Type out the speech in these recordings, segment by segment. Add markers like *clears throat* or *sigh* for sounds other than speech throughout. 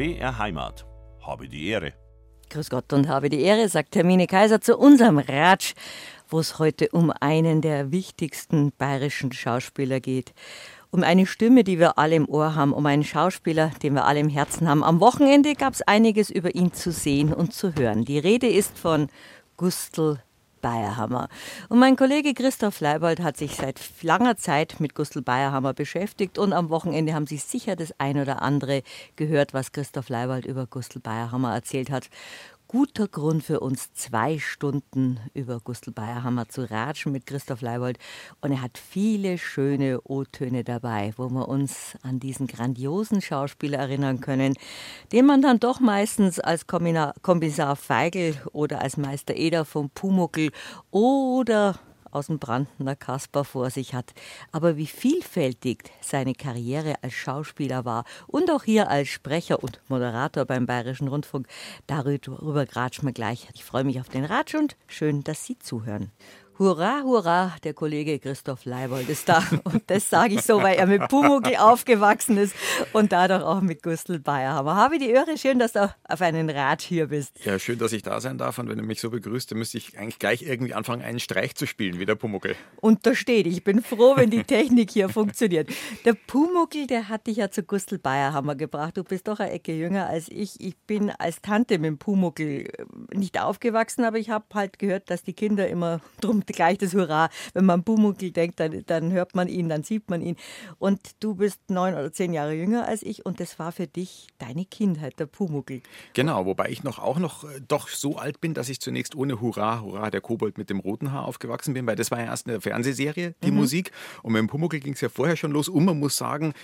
BR Heimat. Habe die Ehre. Grüß Gott und habe die Ehre, sagt Hermine Kaiser zu unserem Ratsch, wo es heute um einen der wichtigsten bayerischen Schauspieler geht. Um eine Stimme, die wir alle im Ohr haben, um einen Schauspieler, den wir alle im Herzen haben. Am Wochenende gab es einiges über ihn zu sehen und zu hören. Die Rede ist von Gustl Bayerhammer. Und mein Kollege Christoph Leibold hat sich seit langer Zeit mit Gustl Bayerhammer beschäftigt und am Wochenende haben Sie sicher das ein oder andere gehört, was Christoph Leibold über Gustl Bayerhammer erzählt hat guter Grund für uns, zwei Stunden über Gustl Bayerhammer zu ratschen mit Christoph Leibold. Und er hat viele schöne O-Töne dabei, wo wir uns an diesen grandiosen Schauspieler erinnern können, den man dann doch meistens als Kommissar Feigl oder als Meister Eder vom Pumuckel oder aus dem Brandener Kasper vor sich hat. Aber wie vielfältig seine Karriere als Schauspieler war und auch hier als Sprecher und Moderator beim Bayerischen Rundfunk, darüber gratschen wir gleich. Ich freue mich auf den Ratsch und schön, dass Sie zuhören. Hurra, hurra, der Kollege Christoph Leibold ist da. *laughs* Und das sage ich so, weil er mit Pumuckl aufgewachsen ist und dadurch auch mit Gustl Bayerhammer. Habe die Öhre, schön, dass du auf einen Rat hier bist. Ja, schön, dass ich da sein darf. Und wenn du mich so begrüßt, dann müsste ich eigentlich gleich irgendwie anfangen, einen Streich zu spielen, wie der Pumuckl. Und da steht, ich bin froh, wenn die Technik hier funktioniert. Der Pumuckl, der hat dich ja zu Gustl Bayerhammer gebracht. Du bist doch eine Ecke jünger als ich. Ich bin als Tante mit dem Pumuckl äh, nicht aufgewachsen, aber ich habe halt gehört, dass die Kinder immer drum gleich das Hurra. Wenn man Bumuckel denkt, dann, dann hört man ihn, dann sieht man ihn. Und du bist neun oder zehn Jahre jünger als ich und das war für dich deine Kindheit, der Pumuckel. Genau, wobei ich noch auch noch äh, doch so alt bin, dass ich zunächst ohne Hurra, Hurra, der Kobold mit dem roten Haar aufgewachsen bin, weil das war ja erst eine Fernsehserie, die mhm. Musik. Und mit dem Pumuckel ging es ja vorher schon los. Und man muss sagen,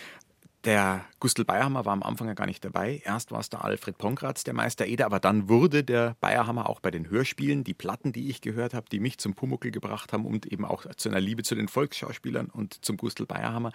der Gustl Bayerhammer war am Anfang ja gar nicht dabei. Erst war es der Alfred Pongratz, der Meister Eder, aber dann wurde der Bayerhammer auch bei den Hörspielen, die Platten, die ich gehört habe, die mich zum Pumuckel gebracht haben und eben auch zu einer Liebe zu den Volksschauspielern und zum Gustl Bayerhammer.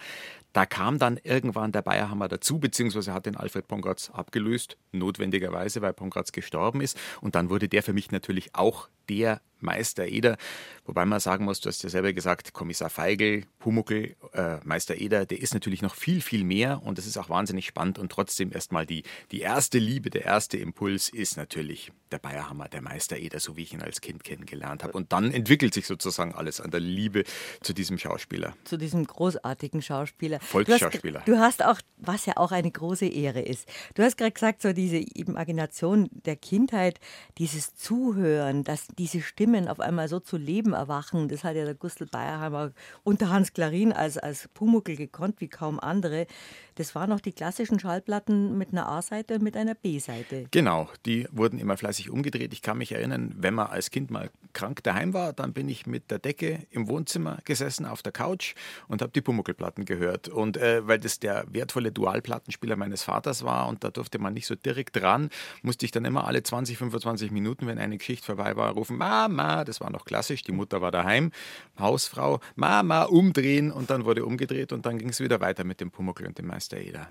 Da kam dann irgendwann der Bayerhammer dazu, beziehungsweise hat den Alfred Pongratz abgelöst, notwendigerweise, weil Pongratz gestorben ist. Und dann wurde der für mich natürlich auch der Meister Eder. Wobei man sagen muss, du hast ja selber gesagt, Kommissar Feigl, Pumuckel, äh, Meister Eder, der ist natürlich noch viel, viel mehr und das ist auch wahnsinnig spannend. Und trotzdem erstmal die, die erste Liebe, der erste Impuls ist natürlich der Bayerhammer, der Meister Eder, so wie ich ihn als Kind kennengelernt habe. Und dann entwickelt sich sozusagen alles an der Liebe zu diesem Schauspieler. Zu diesem großartigen Schauspieler. Volksschauspieler. Du hast, du hast auch, was ja auch eine große Ehre ist. Du hast gerade gesagt, so diese Imagination der Kindheit, dieses Zuhören, dass diese Stimmen auf einmal so zu Leben erwachen, das hat ja der Gustl Bayerheimer unter Hans Klarin als, als Pumuckel gekonnt, wie kaum andere. Das waren noch die klassischen Schallplatten mit einer A-Seite und mit einer B-Seite. Genau, die wurden immer fleißig umgedreht. Ich kann mich erinnern, wenn man als Kind mal krank daheim war, dann bin ich mit der Decke im Wohnzimmer gesessen auf der Couch und habe die Pumuckelplatten gehört. Und äh, weil das der wertvolle Dualplattenspieler meines Vaters war und da durfte man nicht so direkt dran, musste ich dann immer alle 20, 25 Minuten, wenn eine Geschichte vorbei war, rufen, Mama, das war noch klassisch, die Mutter war daheim, Hausfrau, Mama, umdrehen und dann wurde umgedreht und dann ging es wieder weiter mit dem Pumuckel und dem. Meister Eder.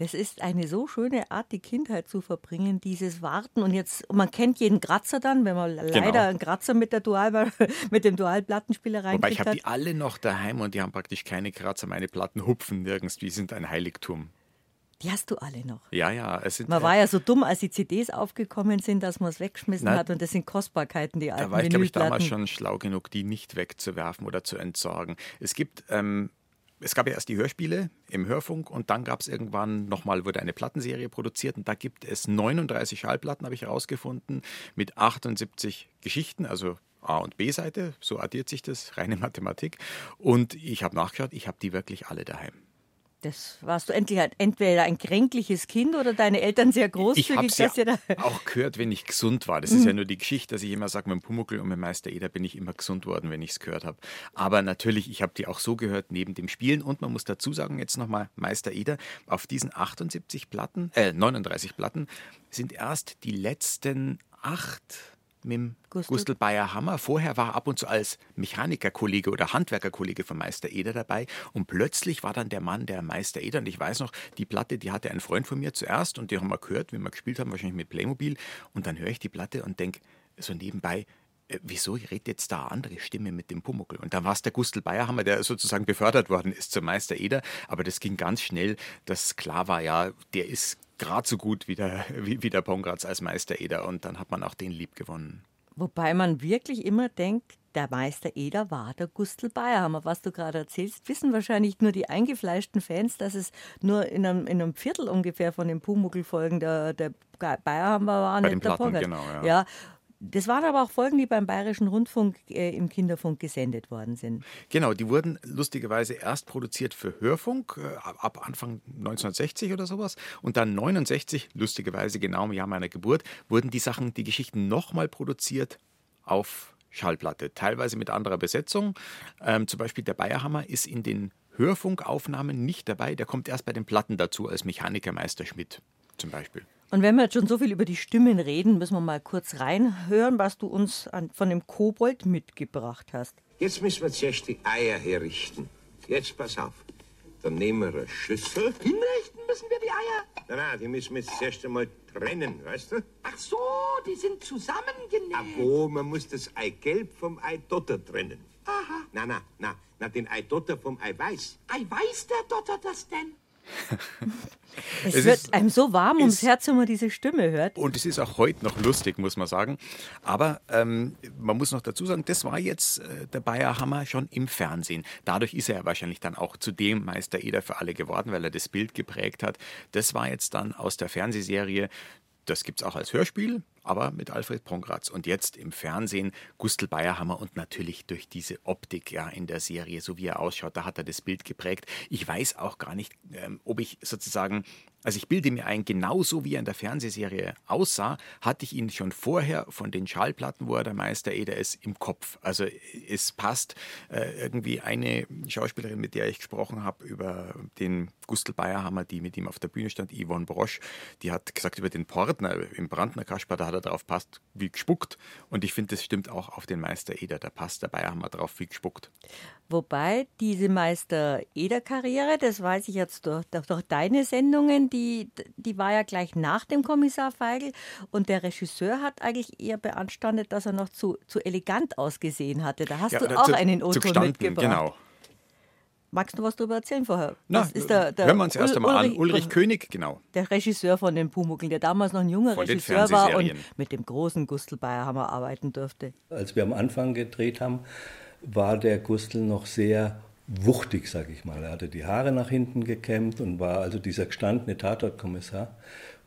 Das ist eine so schöne Art, die Kindheit zu verbringen, dieses Warten. Und jetzt, man kennt jeden Kratzer dann, wenn man genau. leider einen Kratzer mit, der Dual, *laughs* mit dem Dualplattenspieler reinkriegt. Wobei ich habe die alle noch daheim und die haben praktisch keine Kratzer. Meine Platten hupfen nirgends, die sind ein Heiligtum. Die hast du alle noch. Ja, ja. Sind, man war ja so dumm, als die CDs aufgekommen sind, dass man es weggeschmissen na, hat. Und das sind Kostbarkeiten, die alten Da war ich, glaube ich, damals schon schlau genug, die nicht wegzuwerfen oder zu entsorgen. Es gibt ähm, es gab ja erst die Hörspiele im Hörfunk und dann gab es irgendwann nochmal, wurde eine Plattenserie produziert und da gibt es 39 Schallplatten, habe ich herausgefunden, mit 78 Geschichten, also A- und B-Seite, so addiert sich das, reine *laughs* Mathematik. Und ich habe nachgeschaut, ich habe die wirklich alle daheim. Das warst du entweder ein kränkliches Kind oder deine Eltern sehr großzügig. Ich habe ja auch gehört, wenn ich gesund war. Das ist ja nur die Geschichte, dass ich immer sage, mit dem Pumuckel und mit Meister Eder bin ich immer gesund worden, wenn ich es gehört habe. Aber natürlich, ich habe die auch so gehört neben dem Spielen. Und man muss dazu sagen, jetzt nochmal Meister Eder, auf diesen 78 Platten, äh 39 Platten, sind erst die letzten acht mit dem Gustl. Gustl Bayer Hammer. Vorher war er ab und zu als Mechanikerkollege oder Handwerkerkollege von Meister Eder dabei und plötzlich war dann der Mann der Meister Eder und ich weiß noch, die Platte, die hatte ein Freund von mir zuerst und die haben wir gehört, wie wir gespielt haben, wahrscheinlich mit Playmobil und dann höre ich die Platte und denke so nebenbei, wieso redet jetzt da eine andere Stimme mit dem Pumuckel? Und dann war es der Gustl Bayerhammer, der sozusagen befördert worden ist zum Meister Eder. Aber das ging ganz schnell, dass klar war, ja, der ist gerade so gut wie der, *laughs* wie, wie der Pongratz als Meister Eder und dann hat man auch den lieb gewonnen. Wobei man wirklich immer denkt, der Meister Eder war der Gustl Bayerhammer. Was du gerade erzählst, wissen wahrscheinlich nur die eingefleischten Fans, dass es nur in einem, in einem Viertel ungefähr von den Pumuckl-Folgen der, der Bayerhammer war, Bei nicht der Platten, Genau, ja. ja. Das waren aber auch Folgen, die beim Bayerischen Rundfunk äh, im Kinderfunk gesendet worden sind. Genau, die wurden lustigerweise erst produziert für Hörfunk, äh, ab Anfang 1960 oder sowas. Und dann 69, lustigerweise genau im Jahr meiner Geburt, wurden die Sachen, die Geschichten nochmal produziert auf Schallplatte, teilweise mit anderer Besetzung. Ähm, zum Beispiel der Bayerhammer ist in den Hörfunkaufnahmen nicht dabei, der kommt erst bei den Platten dazu als Mechanikermeister Schmidt zum Beispiel. Und wenn wir jetzt schon so viel über die Stimmen reden, müssen wir mal kurz reinhören, was du uns an, von dem Kobold mitgebracht hast. Jetzt müssen wir zuerst die Eier herrichten. Jetzt pass auf. Dann nehmen wir eine Schüssel. Hinrichten müssen wir die Eier? Nein, nein, die müssen wir jetzt zuerst einmal trennen, weißt du? Ach so, die sind zusammengenäht. Ach wo, man muss das Eigelb vom Eidotter trennen. Aha. Na, na, na, na, den Eidotter vom Eiweiß. Eiweiß der Dotter das denn? *laughs* es, es, wird einem so warm ums Herz, wenn man diese Stimme hört. Und es ist auch heute noch lustig, muss man sagen. Aber ähm, man muss noch dazu sagen, das war jetzt äh, der Bayerhammer schon im Fernsehen. Dadurch ist er ja wahrscheinlich dann auch zu dem Meister Eder für alle geworden, weil er das Bild geprägt hat. Das war jetzt dann aus der Fernsehserie das gibt es auch als Hörspiel, aber mit Alfred Pongratz. Und jetzt im Fernsehen Gustl Bayerhammer und natürlich durch diese Optik ja in der Serie, so wie er ausschaut, da hat er das Bild geprägt. Ich weiß auch gar nicht, ähm, ob ich sozusagen also ich bilde mir ein, genauso wie er in der Fernsehserie aussah, hatte ich ihn schon vorher von den Schallplatten, wo er der Meister Eder ist, im Kopf. Also es passt äh, irgendwie eine Schauspielerin, mit der ich gesprochen habe über den Gustl Bayerhammer, die mit ihm auf der Bühne stand, Yvonne Brosch, die hat gesagt über den Portner im Brandner Kasper, da hat er drauf passt wie gespuckt. Und ich finde, das stimmt auch auf den Meister Eder, da passt der Bayerhammer drauf wie gespuckt. Wobei diese Meister Eder-Karriere, das weiß ich jetzt durch, durch deine Sendungen, die, die war ja gleich nach dem Kommissar Feigl und der Regisseur hat eigentlich eher beanstandet, dass er noch zu, zu elegant ausgesehen hatte. Da hast ja, du auch zu, einen O-Ton mitgebracht. Genau. Magst du was darüber erzählen vorher? Na, was ist der, der hören wir uns erst einmal Ulrich, an. Ulrich König, genau. Der Regisseur von den Pumuckeln, der damals noch ein junger von Regisseur war und mit dem großen Gustl Bayerhammer arbeiten durfte. Als wir am Anfang gedreht haben, war der Gustl noch sehr wuchtig, sage ich mal. Er hatte die Haare nach hinten gekämmt und war also dieser gestandene Tatortkommissar.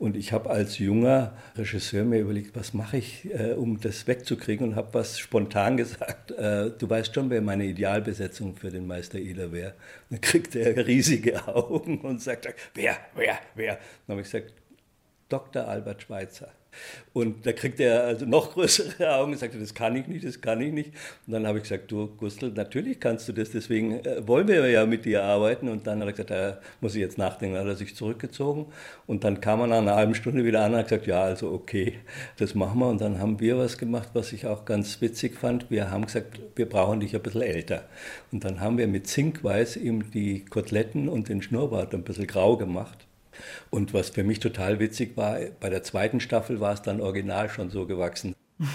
Und ich habe als junger Regisseur mir überlegt, was mache ich, äh, um das wegzukriegen und habe was spontan *laughs* gesagt. Äh, du weißt schon, wer meine Idealbesetzung für den Meister Eder wäre. Dann kriegt er riesige *laughs* Augen und sagt, wer, wer, wer? Dann habe ich gesagt, Dr. Albert Schweitzer. Und da kriegt er also noch größere Augen und sagte, das kann ich nicht, das kann ich nicht. Und dann habe ich gesagt, du Gustl, natürlich kannst du das, deswegen äh, wollen wir ja mit dir arbeiten. Und dann hat er gesagt, da muss ich jetzt nachdenken. Dann hat er sich zurückgezogen und dann kam er nach einer halben Stunde wieder an und hat gesagt, ja, also okay, das machen wir. Und dann haben wir was gemacht, was ich auch ganz witzig fand. Wir haben gesagt, wir brauchen dich ein bisschen älter. Und dann haben wir mit Zinkweiß ihm die Koteletten und den Schnurrbart ein bisschen grau gemacht. Und was für mich total witzig war, bei der zweiten Staffel war es dann original schon so gewachsen. *laughs*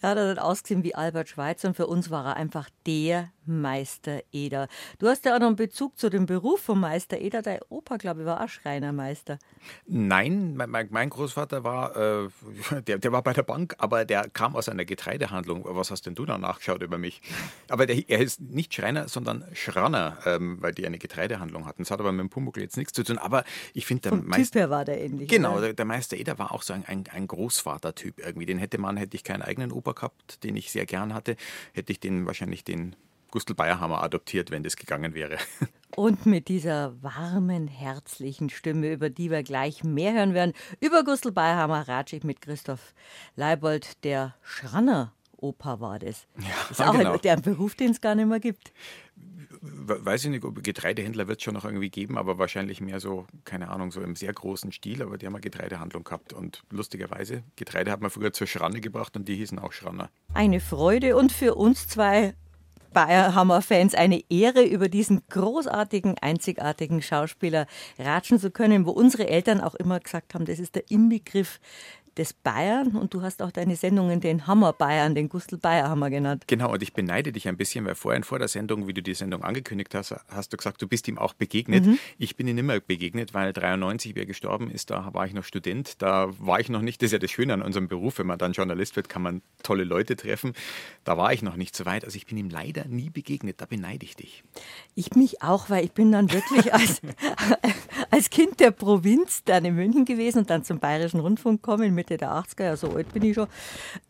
Da hat er dann ausgesehen wie Albert Schweitzer und für uns war er einfach der Meister Eder. Du hast ja auch noch einen Bezug zu dem Beruf vom Meister Eder. Dein Opa, glaube ich, war auch Schreinermeister. Nein, mein, mein Großvater war, äh, *laughs* der, der war bei der Bank, aber der kam aus einer Getreidehandlung. Was hast denn du da nachgeschaut über mich? Aber der, er ist nicht Schreiner, sondern Schranner, ähm, weil die eine Getreidehandlung hatten. Das hat aber mit dem Pumuckl jetzt nichts zu tun. Aber ich finde, der Meister. war der ähnlich. Genau, der, der, Meister Eder war auch so ein, ein, ein Großvatertyp irgendwie. Den hätte man, hätte ich keinen eigenen Opa gehabt, den ich sehr gern hatte, hätte ich den wahrscheinlich den Gustl Bayerhammer adoptiert, wenn das gegangen wäre. *laughs* Und mit dieser warmen, herzlichen Stimme, über die wir gleich mehr hören werden, über Gustl Bayerhammer ratsche ich mit Christoph Leibold, der Schranner. Opa war das. Ja, das ist auch genau. ein, der Beruf, den es gar nicht mehr gibt. Weiß ich nicht, ob Getreidehändler wird es schon noch irgendwie geben, aber wahrscheinlich mehr so, keine Ahnung, so im sehr großen Stil. Aber die haben eine Getreidehandlung gehabt. Und lustigerweise, Getreide hat man früher zur Schranne gebracht und die hießen auch Schranner. Eine Freude und für uns zwei Bayerhammer-Fans eine Ehre, über diesen großartigen, einzigartigen Schauspieler ratschen zu können, wo unsere Eltern auch immer gesagt haben, das ist der Inbegriff des Bayern und du hast auch deine Sendungen den Hammer Bayern, den Gustl Bayer Hammer genannt. Genau, und ich beneide dich ein bisschen, weil vorhin vor der Sendung, wie du die Sendung angekündigt hast, hast du gesagt, du bist ihm auch begegnet. Mhm. Ich bin ihm immer begegnet, weil 93, wie er gestorben ist, da war ich noch Student, da war ich noch nicht, das ist ja das Schöne an unserem Beruf, wenn man dann Journalist wird, kann man tolle Leute treffen. Da war ich noch nicht so weit, also ich bin ihm leider nie begegnet, da beneide ich dich. Ich mich auch, weil ich bin dann wirklich als, *laughs* *laughs* als Kind der Provinz dann in München gewesen und dann zum Bayerischen Rundfunk gekommen mit Mitte der 80er, ja, so alt bin ich schon.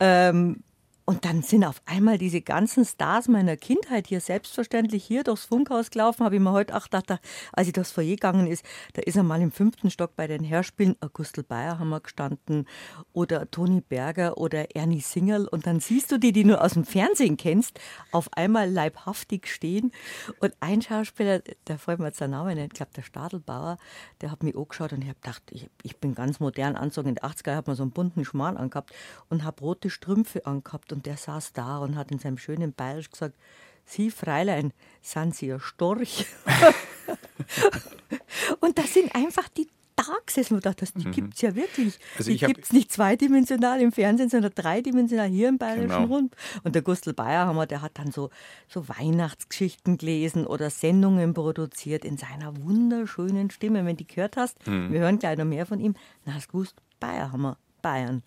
Ähm, und dann sind auf einmal diese ganzen Stars meiner Kindheit hier selbstverständlich hier durchs Funkhaus gelaufen. Habe ich mir heute auch gedacht, als ich durchs Foyer gegangen ist, da ist einmal im fünften Stock bei den Hörspielen Augustel Bayer haben wir gestanden oder Toni Berger oder Ernie Singerl. Und dann siehst du die, die du aus dem Fernsehen kennst, auf einmal leibhaftig stehen. Und ein Schauspieler, der freut mir jetzt der Name nicht, ich glaube der Stadelbauer, der hat mich angeschaut und ich habe gedacht, ich, ich, bin ganz modern anzogen. In den 80er habe mir so einen bunten Schmarrn angehabt und habe rote Strümpfe angehabt und der saß da und hat in seinem schönen Bayerisch gesagt, Sie, Fräulein, sind Sie ein Storch? *laughs* und das sind einfach die da gesessen und dachte, die mhm. gibt es ja wirklich. Also die gibt es nicht zweidimensional im Fernsehen, sondern dreidimensional hier im Bayerischen genau. Rund. Und der Gustl Bayerhammer, der hat dann so, so Weihnachtsgeschichten gelesen oder Sendungen produziert in seiner wunderschönen Stimme. Wenn du die gehört hast, mhm. wir hören gleich noch mehr von ihm, dann hast du gewusst, Bayerhammer, Bayern.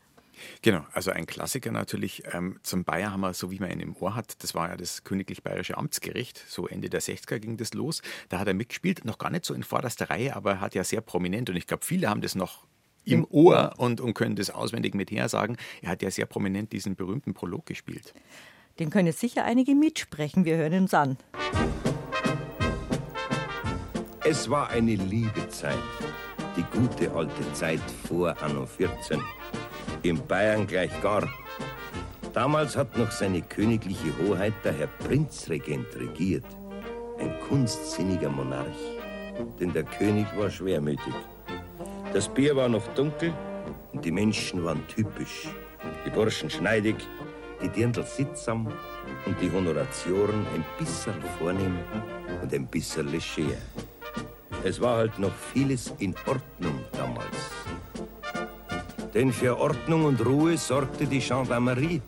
Genau, also ein Klassiker natürlich ähm, zum Bayerhammer, so wie man ihn im Ohr hat. Das war ja das Königlich Bayerische Amtsgericht. So Ende der 60er ging das los. Da hat er mitgespielt, noch gar nicht so in vorderster Reihe, aber er hat ja sehr prominent und ich glaube, viele haben das noch im Ohr und, und können das auswendig mit her sagen. Er hat ja sehr prominent diesen berühmten Prolog gespielt. Den können jetzt sicher einige mitsprechen. Wir hören uns an. Es war eine liebe Zeit, die gute alte Zeit vor Anno 14 in Bayern gleich gar. Damals hat noch seine königliche Hoheit der Herr Prinzregent regiert. Ein kunstsinniger Monarch. Denn der König war schwermütig. Das Bier war noch dunkel und die Menschen waren typisch. Die Burschen schneidig, die Dirndl sittsam und die Honoratioren ein bisschen vornehm und ein bisschen leger. Es war halt noch vieles in Ordnung damals. Denn für Ordnung und Ruhe sorgte die Gendarmerie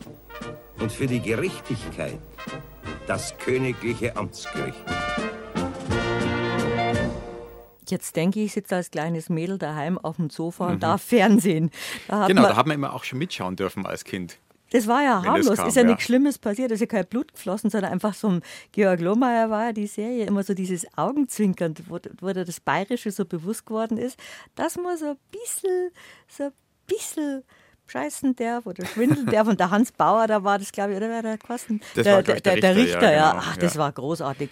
und für die Gerechtigkeit das königliche Amtsgericht. Jetzt denke ich, ich sitze als kleines Mädel daheim auf dem Sofa und mhm. darf Fernsehen. Da genau, da hat man immer auch schon mitschauen dürfen als Kind. Das war ja harmlos, kam, ist ja, ja, nichts Schlimmes passiert, es ist ja kein Blut geflossen, sondern einfach so ein Georg Lohmeier war ja die Serie, immer so dieses Augenzwinkern, wo, wo das Bayerische so bewusst geworden ist, dass man so ein bisschen, so ein bisschen scheißen darf oder schwindeln darf. Und der Hans Bauer, da war das, glaube ich, oder wer der Kosten? Das der, war, der, der, der, Richter, ja. Genau, Ach, das war großartig.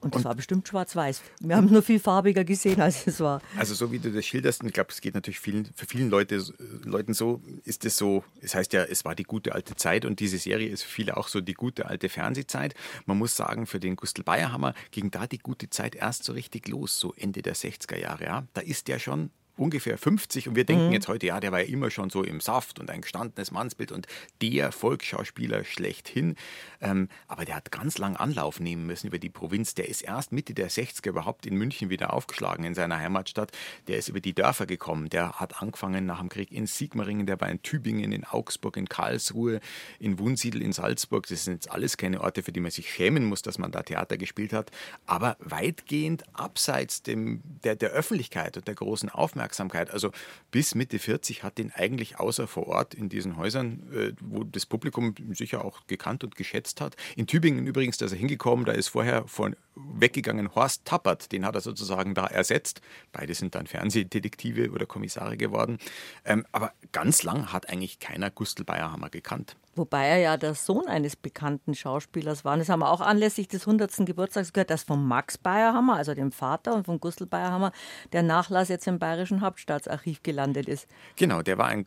Und das und war bestimmt schwarz-weiß. Wir haben es nur viel farbiger gesehen, als es war. Also so wie du das schilderst, und ich glaube, es geht natürlich vielen, für vielen Leute, Leuten so, ist es so, es heißt ja, es war die gute alte Zeit und diese Serie ist für viele auch so die gute alte Fernsehzeit. Man muss sagen, für den Gustl Bayerhammer ging da die gute Zeit erst so richtig los, so Ende der 60er Jahre. Ja. Da ist der schon ungefähr 50 und wir denken mhm. jetzt heute, ja, der war ja immer schon so im Saft und ein gestandenes Mannsbild und der Volksschauspieler schlechthin. Ähm, aber der hat ganz lang Anlauf nehmen müssen über die Provinz. Der ist erst Mitte der 60er überhaupt in München wieder aufgeschlagen, in seiner Heimatstadt. Der ist über die Dörfer gekommen. Der hat angefangen nach dem Krieg in Sigmaringen, der war in Tübingen, in Augsburg, in Karlsruhe, in Wunsiedel, in Salzburg. Das sind jetzt alles keine Orte, für die man sich schämen muss, dass man da Theater gespielt hat. Aber weitgehend abseits dem, der, der Öffentlichkeit und der großen Aufmerksamkeit Aufmerksamkeit. Also bis Mitte 40 hat ihn eigentlich außer vor Ort in diesen Häusern, äh, wo das Publikum sicher auch gekannt und geschätzt hat. In Tübingen übrigens, da ist er hingekommen, da ist vorher von weggegangen Horst Tappert, den hat er sozusagen da ersetzt. Beide sind dann Fernsehdetektive oder Kommissare geworden. Ähm, aber ganz lang hat eigentlich keiner Gustl Bayerhammer gekannt. Wobei er ja der Sohn eines bekannten Schauspielers war. Und das haben wir auch anlässlich des 100. Geburtstags gehört, dass von Max Bayerhammer, also dem Vater, und von Gustl Bayerhammer der Nachlass jetzt im Bayerischen Hauptstaatsarchiv gelandet ist. Genau, der war ein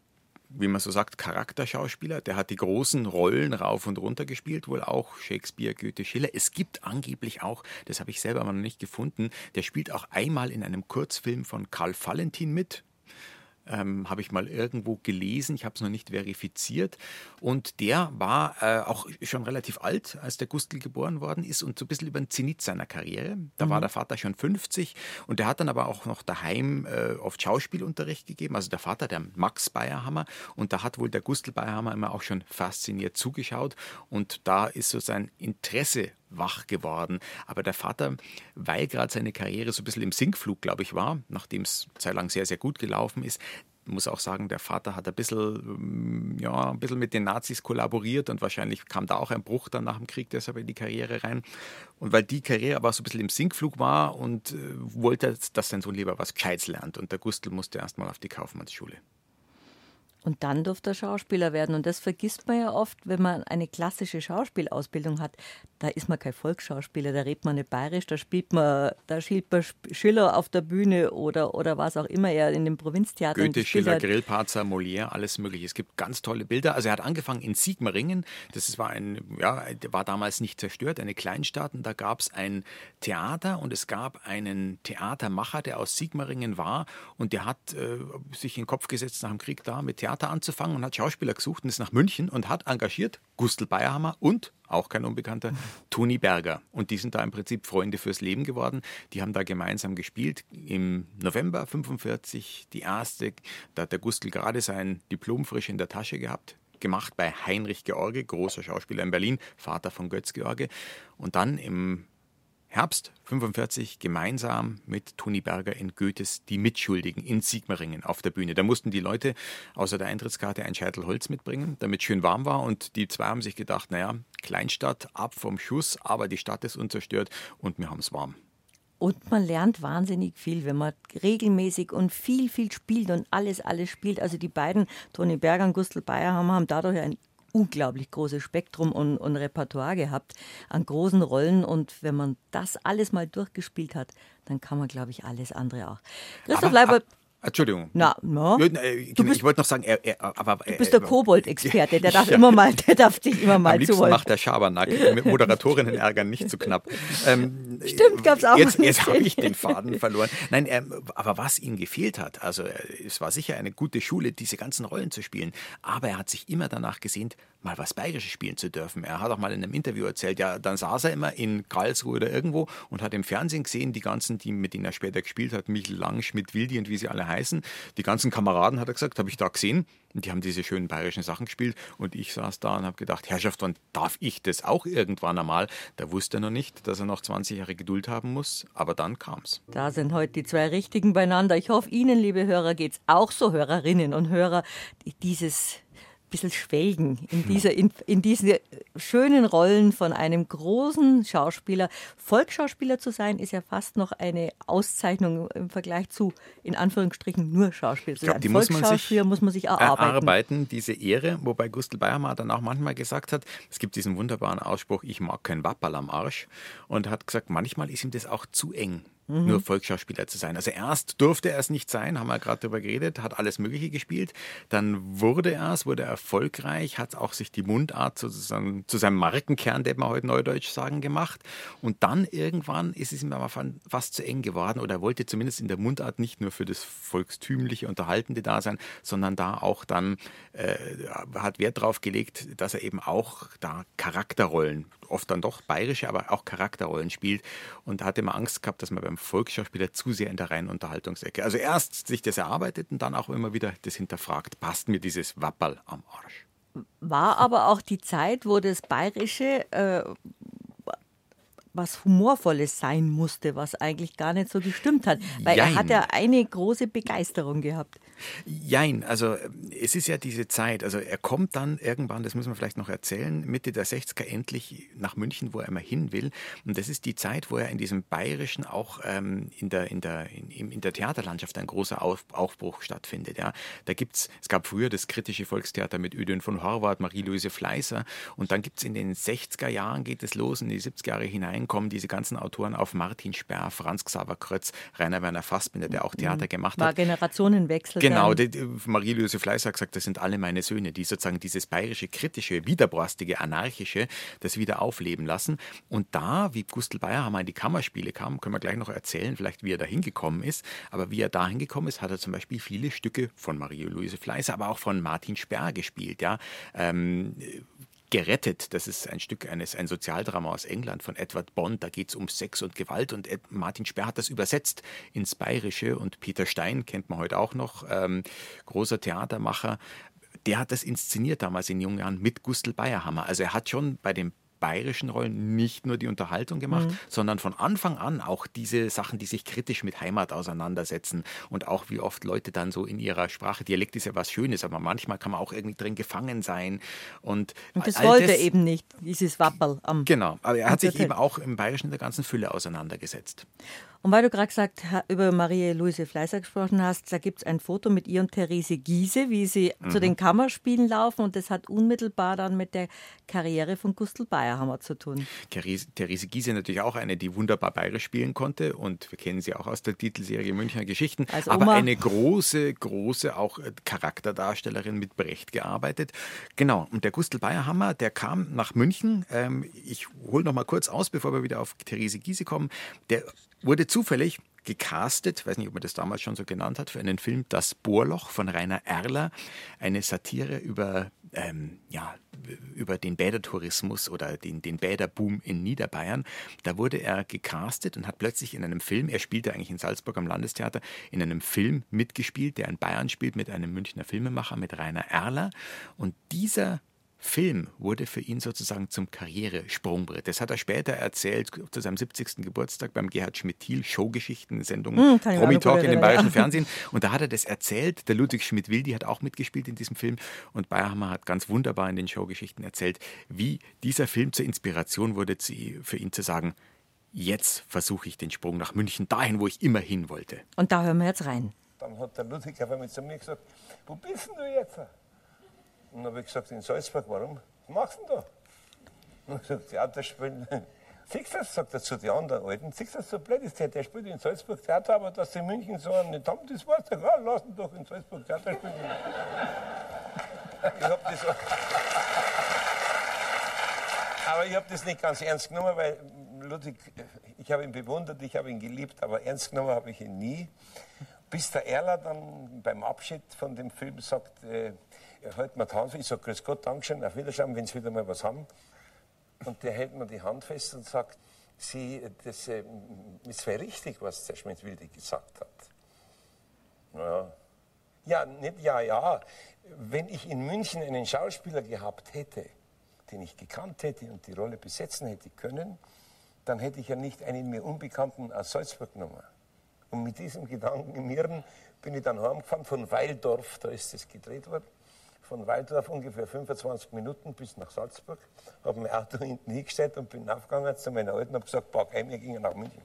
wie man so sagt, Charakterschauspieler. Der hat die großen Rollen rauf und runter gespielt, wohl auch Shakespeare, Goethe, Schiller. Es gibt angeblich auch, das habe ich selber aber noch nicht gefunden, der spielt auch einmal in einem Kurzfilm von Karl Valentin mit ähm, habe ich mal irgendwo gelesen, ich habe es noch nicht verifiziert. Und der war äh, auch schon relativ alt, als der Gustl geboren worden ist und so ein bisschen über den Zenit seiner Karriere. Da mhm. war der Vater schon 50 und der hat dann aber auch noch daheim äh, oft Schauspielunterricht gegeben. Also der Vater, der Max Bayerhammer. Und da hat wohl der Gustl Bayerhammer immer auch schon fasziniert zugeschaut. Und da ist so sein Interesse wach geworden. Aber der Vater, weil gerade seine Karriere so ein bisschen im Sinkflug, glaube ich, war, nachdem es zeitlang sehr, sehr gut gelaufen ist, muss auch sagen, der Vater hat ein bisschen, mm, ja, ein bisschen mit den Nazis kollaboriert und wahrscheinlich kam da auch ein Bruch dann nach dem Krieg deshalb in die Karriere rein. Und weil die Karriere aber so ein bisschen im Sinkflug war und äh, wollte, dass sein Sohn lieber was Gescheites lernt. Und der Gustl musste erstmal auf die Kaufmannsschule. Und dann durfte er Schauspieler werden. Und das vergisst man ja oft, wenn man eine klassische Schauspielausbildung hat. Da ist man kein Volksschauspieler, da redet man nicht bayerisch, da spielt man, da spielt man Schiller auf der Bühne oder, oder was auch immer er in dem Provinztheater Goethe, Schiller, hat. Grillparzer, Molière, alles mögliche. Es gibt ganz tolle Bilder. Also er hat angefangen in Sigmaringen. Das war ein, ja, war damals nicht zerstört, eine Kleinstadt. Und da gab es ein Theater und es gab einen Theatermacher, der aus Sigmaringen war und der hat äh, sich in den Kopf gesetzt nach dem Krieg da mit Theater Theater anzufangen und hat Schauspieler gesucht und ist nach München und hat engagiert Gustl Bayerhammer und auch kein Unbekannter, Toni Berger. Und die sind da im Prinzip Freunde fürs Leben geworden. Die haben da gemeinsam gespielt. Im November 45 die erste, da hat der Gustl gerade sein Diplom frisch in der Tasche gehabt, gemacht bei Heinrich George, großer Schauspieler in Berlin, Vater von Götz George. Und dann im Herbst 45 gemeinsam mit Toni Berger in Goethes Die Mitschuldigen in Sigmaringen auf der Bühne. Da mussten die Leute außer der Eintrittskarte ein Scheitel Holz mitbringen, damit schön warm war. Und die zwei haben sich gedacht, naja, Kleinstadt, ab vom Schuss, aber die Stadt ist unzerstört und wir haben es warm. Und man lernt wahnsinnig viel, wenn man regelmäßig und viel, viel spielt und alles, alles spielt. Also die beiden, Toni Berger und Gustl Bayer, haben, haben dadurch ein unglaublich großes Spektrum und, und Repertoire gehabt an großen Rollen. Und wenn man das alles mal durchgespielt hat, dann kann man, glaube ich, alles andere auch. Christoph Leiber. Entschuldigung. Na, no. Äh, ich, ich wollte noch sagen, er, er, aber, du bist der Kobold-Experte, der *laughs* darf ja. immer mal, der darf dich immer mal Am liebsten macht der Schabernack. Mit *laughs* Moderatorinnen ärgern nicht zu knapp. Ähm, Stimmt, gab's auch. Jetzt, jetzt habe ich den *laughs* Faden verloren. Nein, ähm, aber was ihm gefehlt hat, also äh, es war sicher eine gute Schule, diese ganzen Rollen zu spielen, aber er hat sich immer danach gesehnt, mal was Bayerisches spielen zu dürfen. Er hat auch mal in einem Interview erzählt, ja, dann saß er immer in Karlsruhe oder irgendwo und hat im Fernsehen gesehen, die ganzen, die, mit denen er später gespielt hat, Michel Lang, Schmidt, Wildi und wie sie alle heißen, die ganzen Kameraden, hat er gesagt, habe ich da gesehen. Und die haben diese schönen bayerischen Sachen gespielt. Und ich saß da und habe gedacht, Herrschaft, wann darf ich das auch irgendwann einmal? Da wusste er noch nicht, dass er noch 20 Jahre Geduld haben muss. Aber dann kam es. Da sind heute die zwei Richtigen beieinander. Ich hoffe, Ihnen, liebe Hörer, geht es auch so, Hörerinnen und Hörer, dieses bisschen schwelgen in, dieser, in, in diesen schönen Rollen von einem großen Schauspieler. Volksschauspieler zu sein, ist ja fast noch eine Auszeichnung im Vergleich zu, in Anführungsstrichen, nur Schauspieler zu sein. Die muss man sich muss man sich erarbeiten. erarbeiten. Diese Ehre, wobei Gustl Bayermann dann auch manchmal gesagt hat, es gibt diesen wunderbaren Ausspruch, ich mag kein Wapperl am Arsch und hat gesagt, manchmal ist ihm das auch zu eng mhm. nur Volksschauspieler zu sein. Also erst durfte er es nicht sein, haben wir gerade darüber geredet, hat alles Mögliche gespielt. Dann wurde er es, wurde erfolgreich, hat auch sich die Mundart sozusagen zu seinem Markenkern, der man heute neudeutsch sagen, gemacht. Und dann irgendwann ist es ihm aber fast zu eng geworden oder er wollte zumindest in der Mundart nicht nur für das volkstümliche, unterhaltende da sein, sondern da auch dann äh, hat Wert darauf gelegt, dass er eben auch da Charakterrollen, oft dann doch bayerische, aber auch Charakterrollen spielt und da hatte man Angst gehabt, dass man beim Volksschauspieler zu sehr in der reinen Unterhaltungsecke. Also erst sich das erarbeitet und dann auch immer wieder das hinterfragt, passt mir dieses Wapperl am Arsch. War aber auch die Zeit, wo das Bayerische äh, was Humorvolles sein musste, was eigentlich gar nicht so gestimmt hat. Weil Jein. er hat ja eine große Begeisterung gehabt. Jein, also es ist ja diese Zeit, also er kommt dann irgendwann, das muss man vielleicht noch erzählen, Mitte der 60er endlich nach München, wo er immer hin will. Und das ist die Zeit, wo er in diesem Bayerischen auch ähm, in, der, in, der, in, in der Theaterlandschaft ein großer Auf, Aufbruch stattfindet. Ja. Da gibt's, es gab früher das kritische Volkstheater mit Ödön von Horvath, Marie-Louise Fleißer und dann gibt es in den 60er Jahren, geht es los, in die 70er Jahre hinein, kommen diese ganzen Autoren auf Martin Sperr, Franz Xaver Krötz, Rainer Werner Fassbinder, der auch Theater gemacht War hat. Generationenwechsel. Genau, Marie-Louise Fleiß hat gesagt, das sind alle meine Söhne, die sozusagen dieses bayerische, kritische, widerborstige, anarchische, das wieder aufleben lassen. Und da, wie Gustl Bayerhammer in die Kammerspiele kam, können wir gleich noch erzählen, vielleicht wie er da hingekommen ist. Aber wie er da hingekommen ist, hat er zum Beispiel viele Stücke von Marie-Louise Fleiß, aber auch von Martin Sperr gespielt. Ja. Ähm, Gerettet, das ist ein Stück eines ein Sozialdrama aus England von Edward Bond. Da geht es um Sex und Gewalt und Ed, Martin Sperr hat das übersetzt ins Bayerische und Peter Stein kennt man heute auch noch, ähm, großer Theatermacher. Der hat das inszeniert damals in jungen Jahren mit Gustl Bayerhammer. Also er hat schon bei dem bayerischen Rollen nicht nur die Unterhaltung gemacht, mhm. sondern von Anfang an auch diese Sachen, die sich kritisch mit Heimat auseinandersetzen und auch wie oft Leute dann so in ihrer Sprache, Dialekt ist ja was Schönes, aber manchmal kann man auch irgendwie drin gefangen sein. Und, und das wollte er eben nicht, dieses Wapperl am Genau, aber er hat sich eben auch im Bayerischen in der ganzen Fülle auseinandergesetzt. Und weil du gerade gesagt über Marie-Louise Fleißer gesprochen hast, da gibt es ein Foto mit ihr und Therese Giese, wie sie mhm. zu den Kammerspielen laufen. Und das hat unmittelbar dann mit der Karriere von Gustl Bayerhammer zu tun. Therese, Giese natürlich auch eine, die wunderbar bayerisch spielen konnte. Und wir kennen sie auch aus der Titelserie Münchner Geschichten, Als aber eine große, große auch äh, Charakterdarstellerin mit Brecht gearbeitet. Genau, und der Gustl Bayerhammer, der kam nach München, ähm, ich hole noch mal kurz aus, bevor wir wieder auf Therese Giese kommen, der wurde zufällig gecastet, weiß nicht, ob man das damals schon so genannt hat, für einen Film Das Bohrloch von Rainer Erler, eine Satire über, ähm, ja, über den Bädertourismus oder den, den Bäderboom in Niederbayern. Da wurde er gecastet und hat plötzlich in einem Film, er spielte eigentlich in Salzburg am Landestheater, in einem Film mitgespielt, der in Bayern spielt mit einem Münchner Filmemacher, mit Rainer Erler. Und dieser Film wurde für ihn sozusagen zum Karrieresprungbrett. Das hat er später erzählt zu seinem 70. Geburtstag beim Gerhard Schmidt-Thiel Showgeschichten-Sendung hm, Promi-Talk in dem Bayerischen ja. *laughs* Fernsehen. Und da hat er das erzählt. Der Ludwig Schmidt-Wildi hat auch mitgespielt in diesem Film. Und Bayerhammer hat ganz wunderbar in den Showgeschichten erzählt, wie dieser Film zur Inspiration wurde, für ihn zu sagen, jetzt versuche ich den Sprung nach München, dahin, wo ich immer hin wollte. Und da hören wir jetzt rein. Dann hat der Ludwig auf einmal zu mir gesagt, wo bist denn du jetzt? Und dann habe ich gesagt, in Salzburg, warum? Was machst du denn da? Und er gesagt, Theater spielen. *laughs* Siehst sagt er zu den anderen Alten, siehst du so blöd ist, der, der spielt in Salzburg Theater, aber dass sie in München so einen haben, das weißt du, ja, lass ihn doch in Salzburg Theater spielen. ich hab das aber ich habe das nicht ganz ernst genommen, weil Ludwig, ich habe ihn bewundert, ich habe ihn geliebt, aber ernst genommen habe ich ihn nie. Bis der Erler dann beim Abschied von dem Film sagt, äh, er hält mir die Hand fest. Ich sage, Grüß Gott, Dankeschön, auf Wiederschauen, wenn Sie wieder mal was haben. Und der hält mir die Hand fest und sagt, Sie, das äh, ist wäre richtig, was der Schmidt-Wilde gesagt hat. Ja. ja, nicht ja, ja. Wenn ich in München einen Schauspieler gehabt hätte, den ich gekannt hätte und die Rolle besetzen hätte können, dann hätte ich ja nicht einen mir Unbekannten aus Salzburg genommen. Und mit diesem Gedanken im Hirn bin ich dann heimgefahren von Weildorf, da ist es gedreht worden von Waldorf ungefähr 25 Minuten bis nach Salzburg, habe mein Auto hinten hingestellt und bin aufgegangen zu meiner Alten und habe gesagt, pack ein, wir gingen nach München.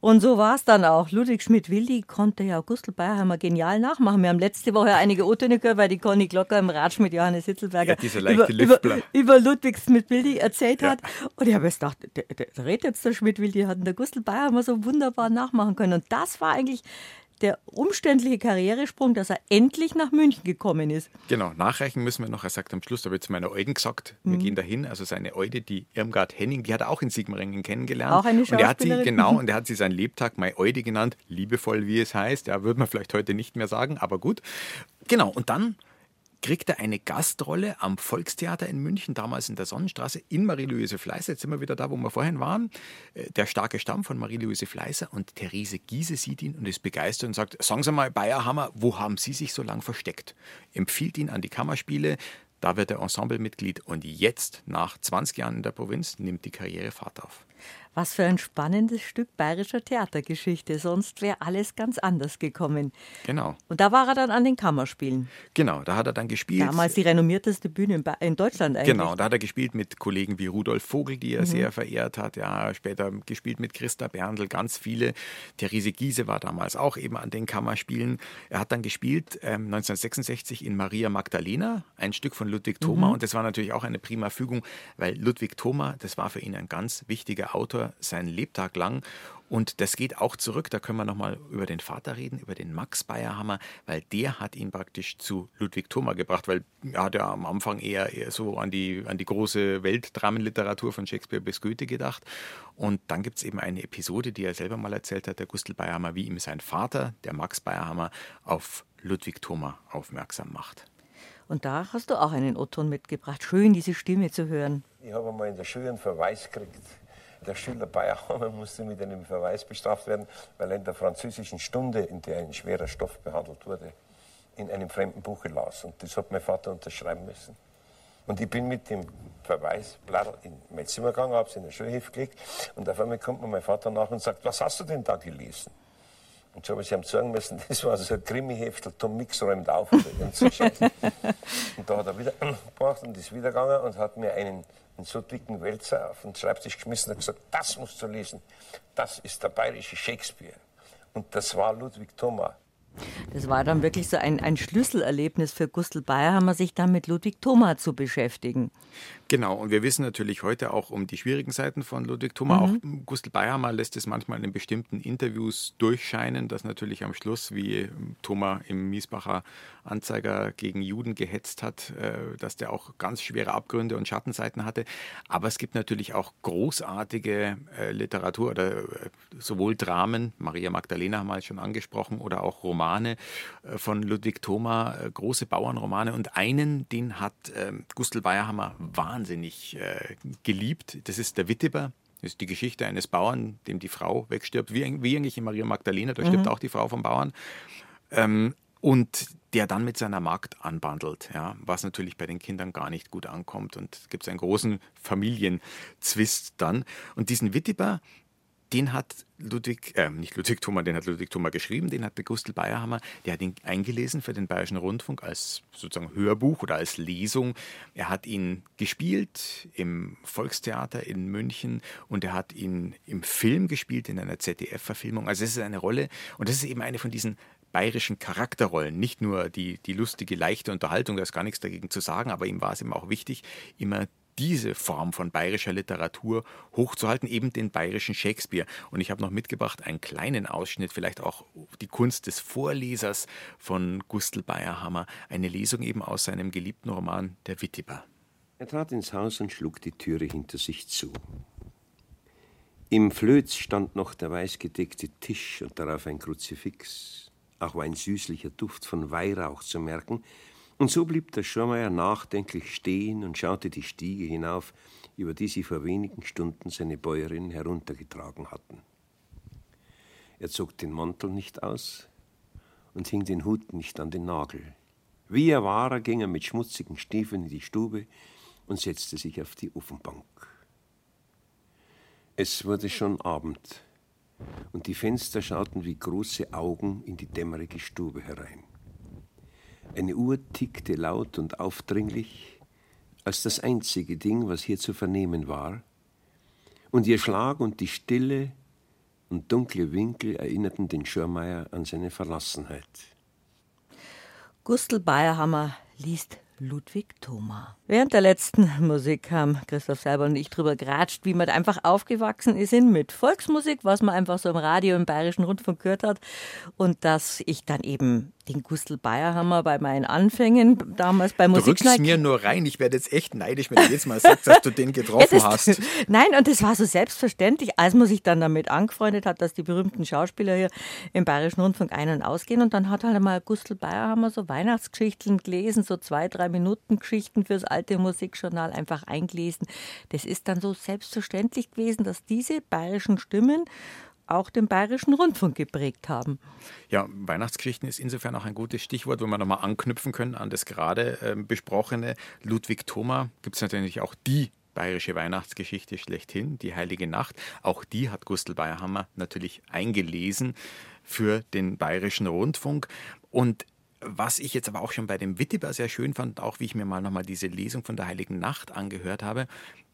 Und so war es dann auch. Ludwig Schmidt-Wildi konnte ja Gustl Bayerheimer genial nachmachen. Wir haben letzte Woche einige O-Töne gehört, weil die Conny Glocker im Ratsch mit Johannes Hitzelberger ja, über, über, über, Ludwig Schmidt-Wildi erzählt ja. hat. Und ich habe jetzt gedacht, der, der, der redet jetzt der Schmidt-Wildi, hat der Gustl Bayerheimer so wunderbar nachmachen können. Und das war eigentlich der umständliche Karrieresprung, dass er endlich nach München gekommen ist. Genau, nachreichen müssen wir noch. Er sagt am Schluss, da ich zu meiner Eugen gesagt, wir mhm. gehen dahin. Also seine Eude, die Irmgard Henning, die hat er auch in Sigmaringen kennengelernt. Auch eine Und er hat sie, genau, *laughs* und er hat sie seinen Lebtag Mai Eude genannt, liebevoll wie es heißt. Ja, würde man vielleicht heute nicht mehr sagen, aber gut. Genau, und dann kriegt er eine Gastrolle am Volkstheater in München, damals in der Sonnenstraße, in Marie-Louise Fleißer. Jetzt sind wir wieder da, wo wir vorhin waren. Äh, der starke Stamm von Marie-Louise Fleißer und Therese Giese sieht ihn und ist begeistert und sagt: Sagen Sie mal, Bayerhammer, wo haben Sie sich so lange versteckt? Empfiehlt ihn an die Kammerspiele. Da wird er Ensemblemitglied und jetzt, nach 20 Jahren in der Provinz, nimmt die Karriere Fahrt auf. Was für ein spannendes Stück bayerischer Theatergeschichte. Sonst wäre alles ganz anders gekommen. Genau. Und da war er dann an den Kammerspielen. Genau, da hat er dann gespielt. Damals die renommierteste Bühne in, in Deutschland eigentlich. Genau, da hat er gespielt mit Kollegen wie Rudolf Vogel, die er mhm. sehr verehrt hat. Ja, später gespielt mit Christa Berndl, ganz viele. Therese Giese war damals auch eben an den Kammerspielen. Er hat dann gespielt ähm, 1966 in Maria Magdalena, ein Stück von Ludwig Thoma. Mhm. Und das war natürlich auch eine prima Fügung, weil Ludwig Thoma, das war für ihn ein ganz wichtiger Autor sein Lebtag lang. Und das geht auch zurück, da können wir nochmal über den Vater reden, über den Max Bayerhammer, weil der hat ihn praktisch zu Ludwig Thoma gebracht, weil er hat ja am Anfang eher, eher so an die, an die große Weltdramenliteratur von Shakespeare bis Goethe gedacht. Und dann gibt es eben eine Episode, die er selber mal erzählt hat, der Gustl Bayerhammer, wie ihm sein Vater, der Max Bayerhammer, auf Ludwig Thoma aufmerksam macht. Und da hast du auch einen Otton mitgebracht. Schön, diese Stimme zu hören. Ich habe mal in der Schule einen Verweis gekriegt der Schüler Bayerhammer *laughs* musste mit einem Verweis bestraft werden, weil er in der französischen Stunde, in der ein schwerer Stoff behandelt wurde, in einem fremden Buche las. Und das hat mein Vater unterschreiben müssen. Und ich bin mit dem Verweis in mein Zimmer gegangen, habe es in der Schulhilfe gelegt und auf einmal kommt mir mein Vater nach und sagt, was hast du denn da gelesen? Und so habe ich ihm sagen müssen, *laughs* das war so ein Krimi-Heftel, Tom Mix räumt auf. und da hat er wieder *clears throat* gebracht und ist wieder gegangen und hat mir einen einen so dicken Wälzer auf den Schreibtisch geschmissen und gesagt, das musst du lesen. Das ist der bayerische Shakespeare. Und das war Ludwig Thoma. Das war dann wirklich so ein, ein Schlüsselerlebnis für Gustl Bayerhammer, sich dann mit Ludwig Thoma zu beschäftigen. Genau, und wir wissen natürlich heute auch um die schwierigen Seiten von Ludwig Thoma. Mhm. Auch Gustl Bayerhammer lässt es manchmal in bestimmten Interviews durchscheinen, dass natürlich am Schluss, wie Thoma im Miesbacher Anzeiger gegen Juden gehetzt hat, äh, dass der auch ganz schwere Abgründe und Schattenseiten hatte. Aber es gibt natürlich auch großartige äh, Literatur oder äh, sowohl Dramen, Maria Magdalena haben wir schon angesprochen, oder auch Romane von Ludwig Thoma, große Bauernromane. Und einen, den hat ähm, Gustl Bayerhammer wahnsinnig geliebt. Das ist der Wittiber. Das ist die Geschichte eines Bauern, dem die Frau wegstirbt, wie, wie eigentlich in Maria Magdalena, da stirbt mhm. auch die Frau vom Bauern. Ähm, und der dann mit seiner Magd anbandelt, ja, was natürlich bei den Kindern gar nicht gut ankommt. Und es gibt einen großen Familienzwist dann. Und diesen Wittiber, den hat Ludwig, äh, nicht Ludwig Thoma, den hat Ludwig Thoma geschrieben, den hat der Gustl Bayerhammer, der hat ihn eingelesen für den Bayerischen Rundfunk als sozusagen Hörbuch oder als Lesung. Er hat ihn gespielt im Volkstheater in München und er hat ihn im Film gespielt, in einer ZDF-Verfilmung. Also es ist eine Rolle und das ist eben eine von diesen bayerischen Charakterrollen, nicht nur die, die lustige, leichte Unterhaltung, da ist gar nichts dagegen zu sagen, aber ihm war es eben auch wichtig, immer diese Form von bayerischer Literatur hochzuhalten, eben den bayerischen Shakespeare. Und ich habe noch mitgebracht einen kleinen Ausschnitt, vielleicht auch die Kunst des Vorlesers von Gustl Bayerhammer, eine Lesung eben aus seinem geliebten Roman Der Wittiber. Er trat ins Haus und schlug die Türe hinter sich zu. Im Flöz stand noch der weißgedeckte Tisch und darauf ein Kruzifix auch war ein süßlicher Duft von Weihrauch zu merken, und so blieb der Schirmeier nachdenklich stehen und schaute die Stiege hinauf, über die sie vor wenigen Stunden seine Bäuerin heruntergetragen hatten. Er zog den Mantel nicht aus und hing den Hut nicht an den Nagel. Wie er war, ging er mit schmutzigen Stiefeln in die Stube und setzte sich auf die Ofenbank. Es wurde schon Abend und die Fenster schauten wie große Augen in die dämmerige Stube herein. Eine Uhr tickte laut und aufdringlich, als das einzige Ding, was hier zu vernehmen war, und ihr Schlag und die Stille und dunkle Winkel erinnerten den Schirmeier an seine Verlassenheit. Gustl Bayerhammer liest Ludwig Thoma. Während der letzten Musik haben Christoph Seiber und ich drüber geratscht, wie man einfach aufgewachsen ist mit Volksmusik, was man einfach so im Radio im Bayerischen Rundfunk gehört hat. Und dass ich dann eben den Gustl Bayerhammer bei meinen Anfängen damals bei Musik. Du rückst mir nur rein. Ich werde jetzt echt neidisch, wenn du jetzt mal sagst, dass du den getroffen *laughs* ja, hast. *laughs* Nein, und das war so selbstverständlich, als man sich dann damit angefreundet hat, dass die berühmten Schauspieler hier im Bayerischen Rundfunk ein- und ausgehen. Und dann hat halt mal Gustl Bayerhammer so Weihnachtsgeschichten gelesen, so zwei, drei Minuten Geschichten fürs alte Musikjournal einfach eingelesen. Das ist dann so selbstverständlich gewesen, dass diese bayerischen Stimmen auch den bayerischen Rundfunk geprägt haben. Ja, Weihnachtsgeschichten ist insofern auch ein gutes Stichwort, wo wir nochmal anknüpfen können an das gerade äh, besprochene. Ludwig Thoma gibt es natürlich auch die bayerische Weihnachtsgeschichte schlechthin, die Heilige Nacht. Auch die hat Gustl Bayerhammer natürlich eingelesen für den Bayerischen Rundfunk. Und was ich jetzt aber auch schon bei dem Wittiber sehr schön fand, auch wie ich mir mal nochmal diese Lesung von der Heiligen Nacht angehört habe,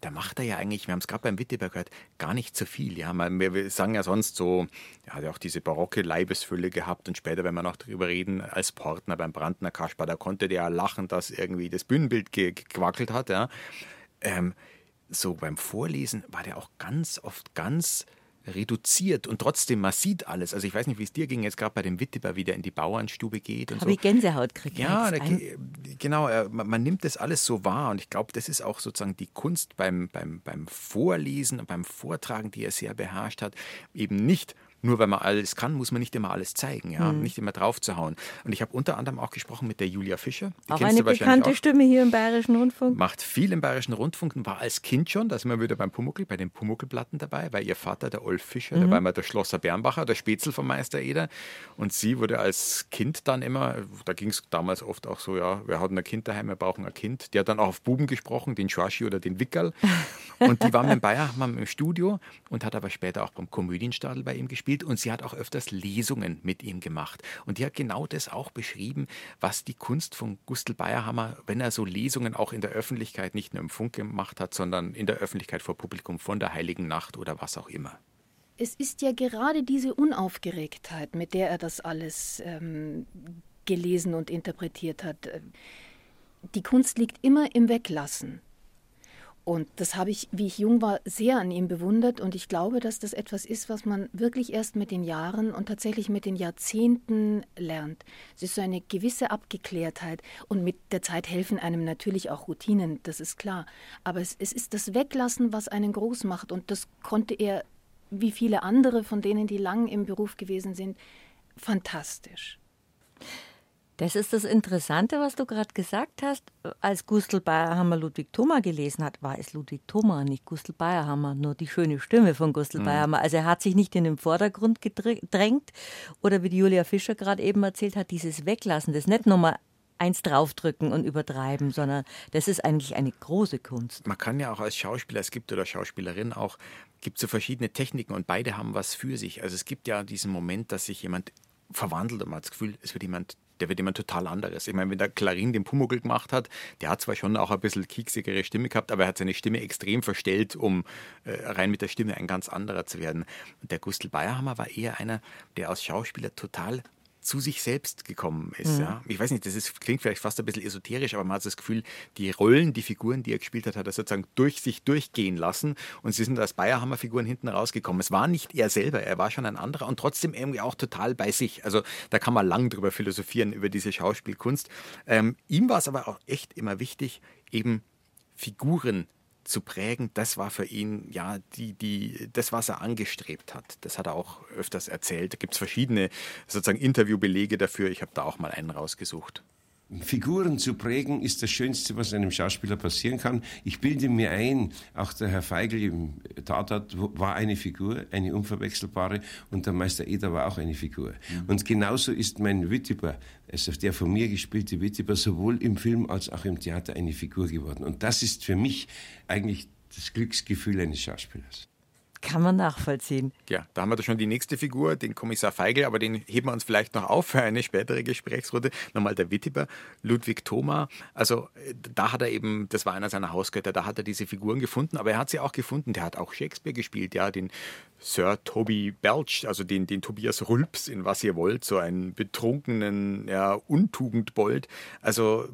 da macht er ja eigentlich, wir haben es gerade beim Wittiber gehört, gar nicht so viel. Ja, wir sagen ja sonst so, er hat ja auch diese barocke Leibesfülle gehabt und später, wenn wir noch darüber reden, als Partner beim Brandner Kaspar, da konnte der ja lachen, dass irgendwie das Bühnenbild gequackelt hat. Ja. Ähm, so beim Vorlesen war der auch ganz oft ganz reduziert und trotzdem, man sieht alles. Also ich weiß nicht, wie es dir ging, jetzt gerade bei dem Wittiber wieder in die Bauernstube geht und Habe so. ich Gänsehaut gekriegt. Ja, da, genau, man, man, nimmt das alles so wahr und ich glaube, das ist auch sozusagen die Kunst beim, beim, beim Vorlesen und beim Vortragen, die er sehr beherrscht hat, eben nicht nur weil man alles kann, muss man nicht immer alles zeigen, ja, mhm. nicht immer draufzuhauen. Und ich habe unter anderem auch gesprochen mit der Julia Fischer. Die auch eine bekannte auch. Stimme hier im Bayerischen Rundfunk. Macht viel im Bayerischen Rundfunk und war als Kind schon, da sind wir wieder beim Pumuckl, bei den Pumuckelplatten dabei, weil ihr Vater, der Olf Fischer, mhm. dabei war der Schlosser Bernbacher, der Spätzl vom Meister Eder. Und sie wurde als Kind dann immer, da ging es damals oft auch so, ja, wir hatten ein Kind daheim, wir brauchen ein Kind. Die hat dann auch auf Buben gesprochen, den Schwaschi oder den Wickerl. Und die war mit dem Bayermann im Studio und hat aber später auch beim Komödienstadel bei ihm gespielt. Und sie hat auch öfter öfters Lesungen mit ihm gemacht. Und die hat genau das auch beschrieben, was die Kunst von Gustl Bayerhammer, wenn er so Lesungen auch in der Öffentlichkeit, nicht nur im Funk gemacht hat, sondern in der Öffentlichkeit vor Publikum von der Heiligen Nacht oder was auch immer. Es ist ja gerade diese Unaufgeregtheit, mit der er das alles ähm, gelesen und interpretiert hat. Die Kunst liegt immer im Weglassen. Und das habe ich, wie ich jung war, sehr an ihm bewundert. Und ich glaube, dass das etwas ist, was man wirklich erst mit den Jahren und tatsächlich mit den Jahrzehnten lernt. Es ist so eine gewisse Abgeklärtheit. Und mit der Zeit helfen einem natürlich auch Routinen, das ist klar. Aber es, es ist das Weglassen, was einen groß macht. Und das konnte er, wie viele andere von denen, die lang im Beruf gewesen sind, fantastisch. Das ist das Interessante, was du gerade gesagt hast. Als Gustl Bayerhammer Ludwig Thoma gelesen hat, war es Ludwig Thoma, nicht Gustl Bayerhammer, nur die schöne Stimme von Gustl mhm. Bayerhammer. Also er hat sich nicht in den Vordergrund gedrängt oder wie die Julia Fischer gerade eben erzählt hat, dieses Weglassen, das nicht nochmal eins draufdrücken und übertreiben, sondern das ist eigentlich eine große Kunst. Man kann ja auch als Schauspieler, es gibt oder Schauspielerin auch, gibt so verschiedene Techniken und beide haben was für sich. Also es gibt ja diesen Moment, dass sich jemand verwandelt und man hat das Gefühl, es wird jemand der wird jemand total anderes. Ich meine, wenn der Klarin den Pumuckl gemacht hat, der hat zwar schon auch ein bisschen kieksigere Stimme gehabt, aber er hat seine Stimme extrem verstellt, um äh, rein mit der Stimme ein ganz anderer zu werden. Der Gustl Bayerhammer war eher einer, der als Schauspieler total zu sich selbst gekommen ist. Mhm. Ja. Ich weiß nicht, das ist, klingt vielleicht fast ein bisschen esoterisch, aber man hat das Gefühl, die Rollen, die Figuren, die er gespielt hat, hat er sozusagen durch sich durchgehen lassen und sie sind als Bayerhammer-Figuren hinten rausgekommen. Es war nicht er selber, er war schon ein anderer und trotzdem irgendwie auch total bei sich. Also da kann man lang drüber philosophieren, über diese Schauspielkunst. Ähm, ihm war es aber auch echt immer wichtig, eben Figuren zu prägen, das war für ihn ja die, die, das, was er angestrebt hat. Das hat er auch öfters erzählt. Da gibt es verschiedene sozusagen Interviewbelege dafür. Ich habe da auch mal einen rausgesucht. Figuren zu prägen ist das Schönste, was einem Schauspieler passieren kann. Ich bilde mir ein, auch der Herr Feigl im Tatort war eine Figur, eine unverwechselbare, und der Meister Eder war auch eine Figur. Mhm. Und genauso ist mein Wittiber, also der von mir gespielte Wittiber, sowohl im Film als auch im Theater eine Figur geworden. Und das ist für mich eigentlich das Glücksgefühl eines Schauspielers. Kann man nachvollziehen. Ja, da haben wir da schon die nächste Figur, den Kommissar Feigl, aber den heben wir uns vielleicht noch auf für eine spätere Gesprächsrunde. Nochmal der Wittiber, Ludwig Thoma. Also da hat er eben, das war einer seiner Hausgötter, da hat er diese Figuren gefunden, aber er hat sie auch gefunden. Der hat auch Shakespeare gespielt, ja, den Sir Toby Belch, also den, den Tobias Rülps in Was ihr wollt, so einen betrunkenen ja, Untugendbold. Also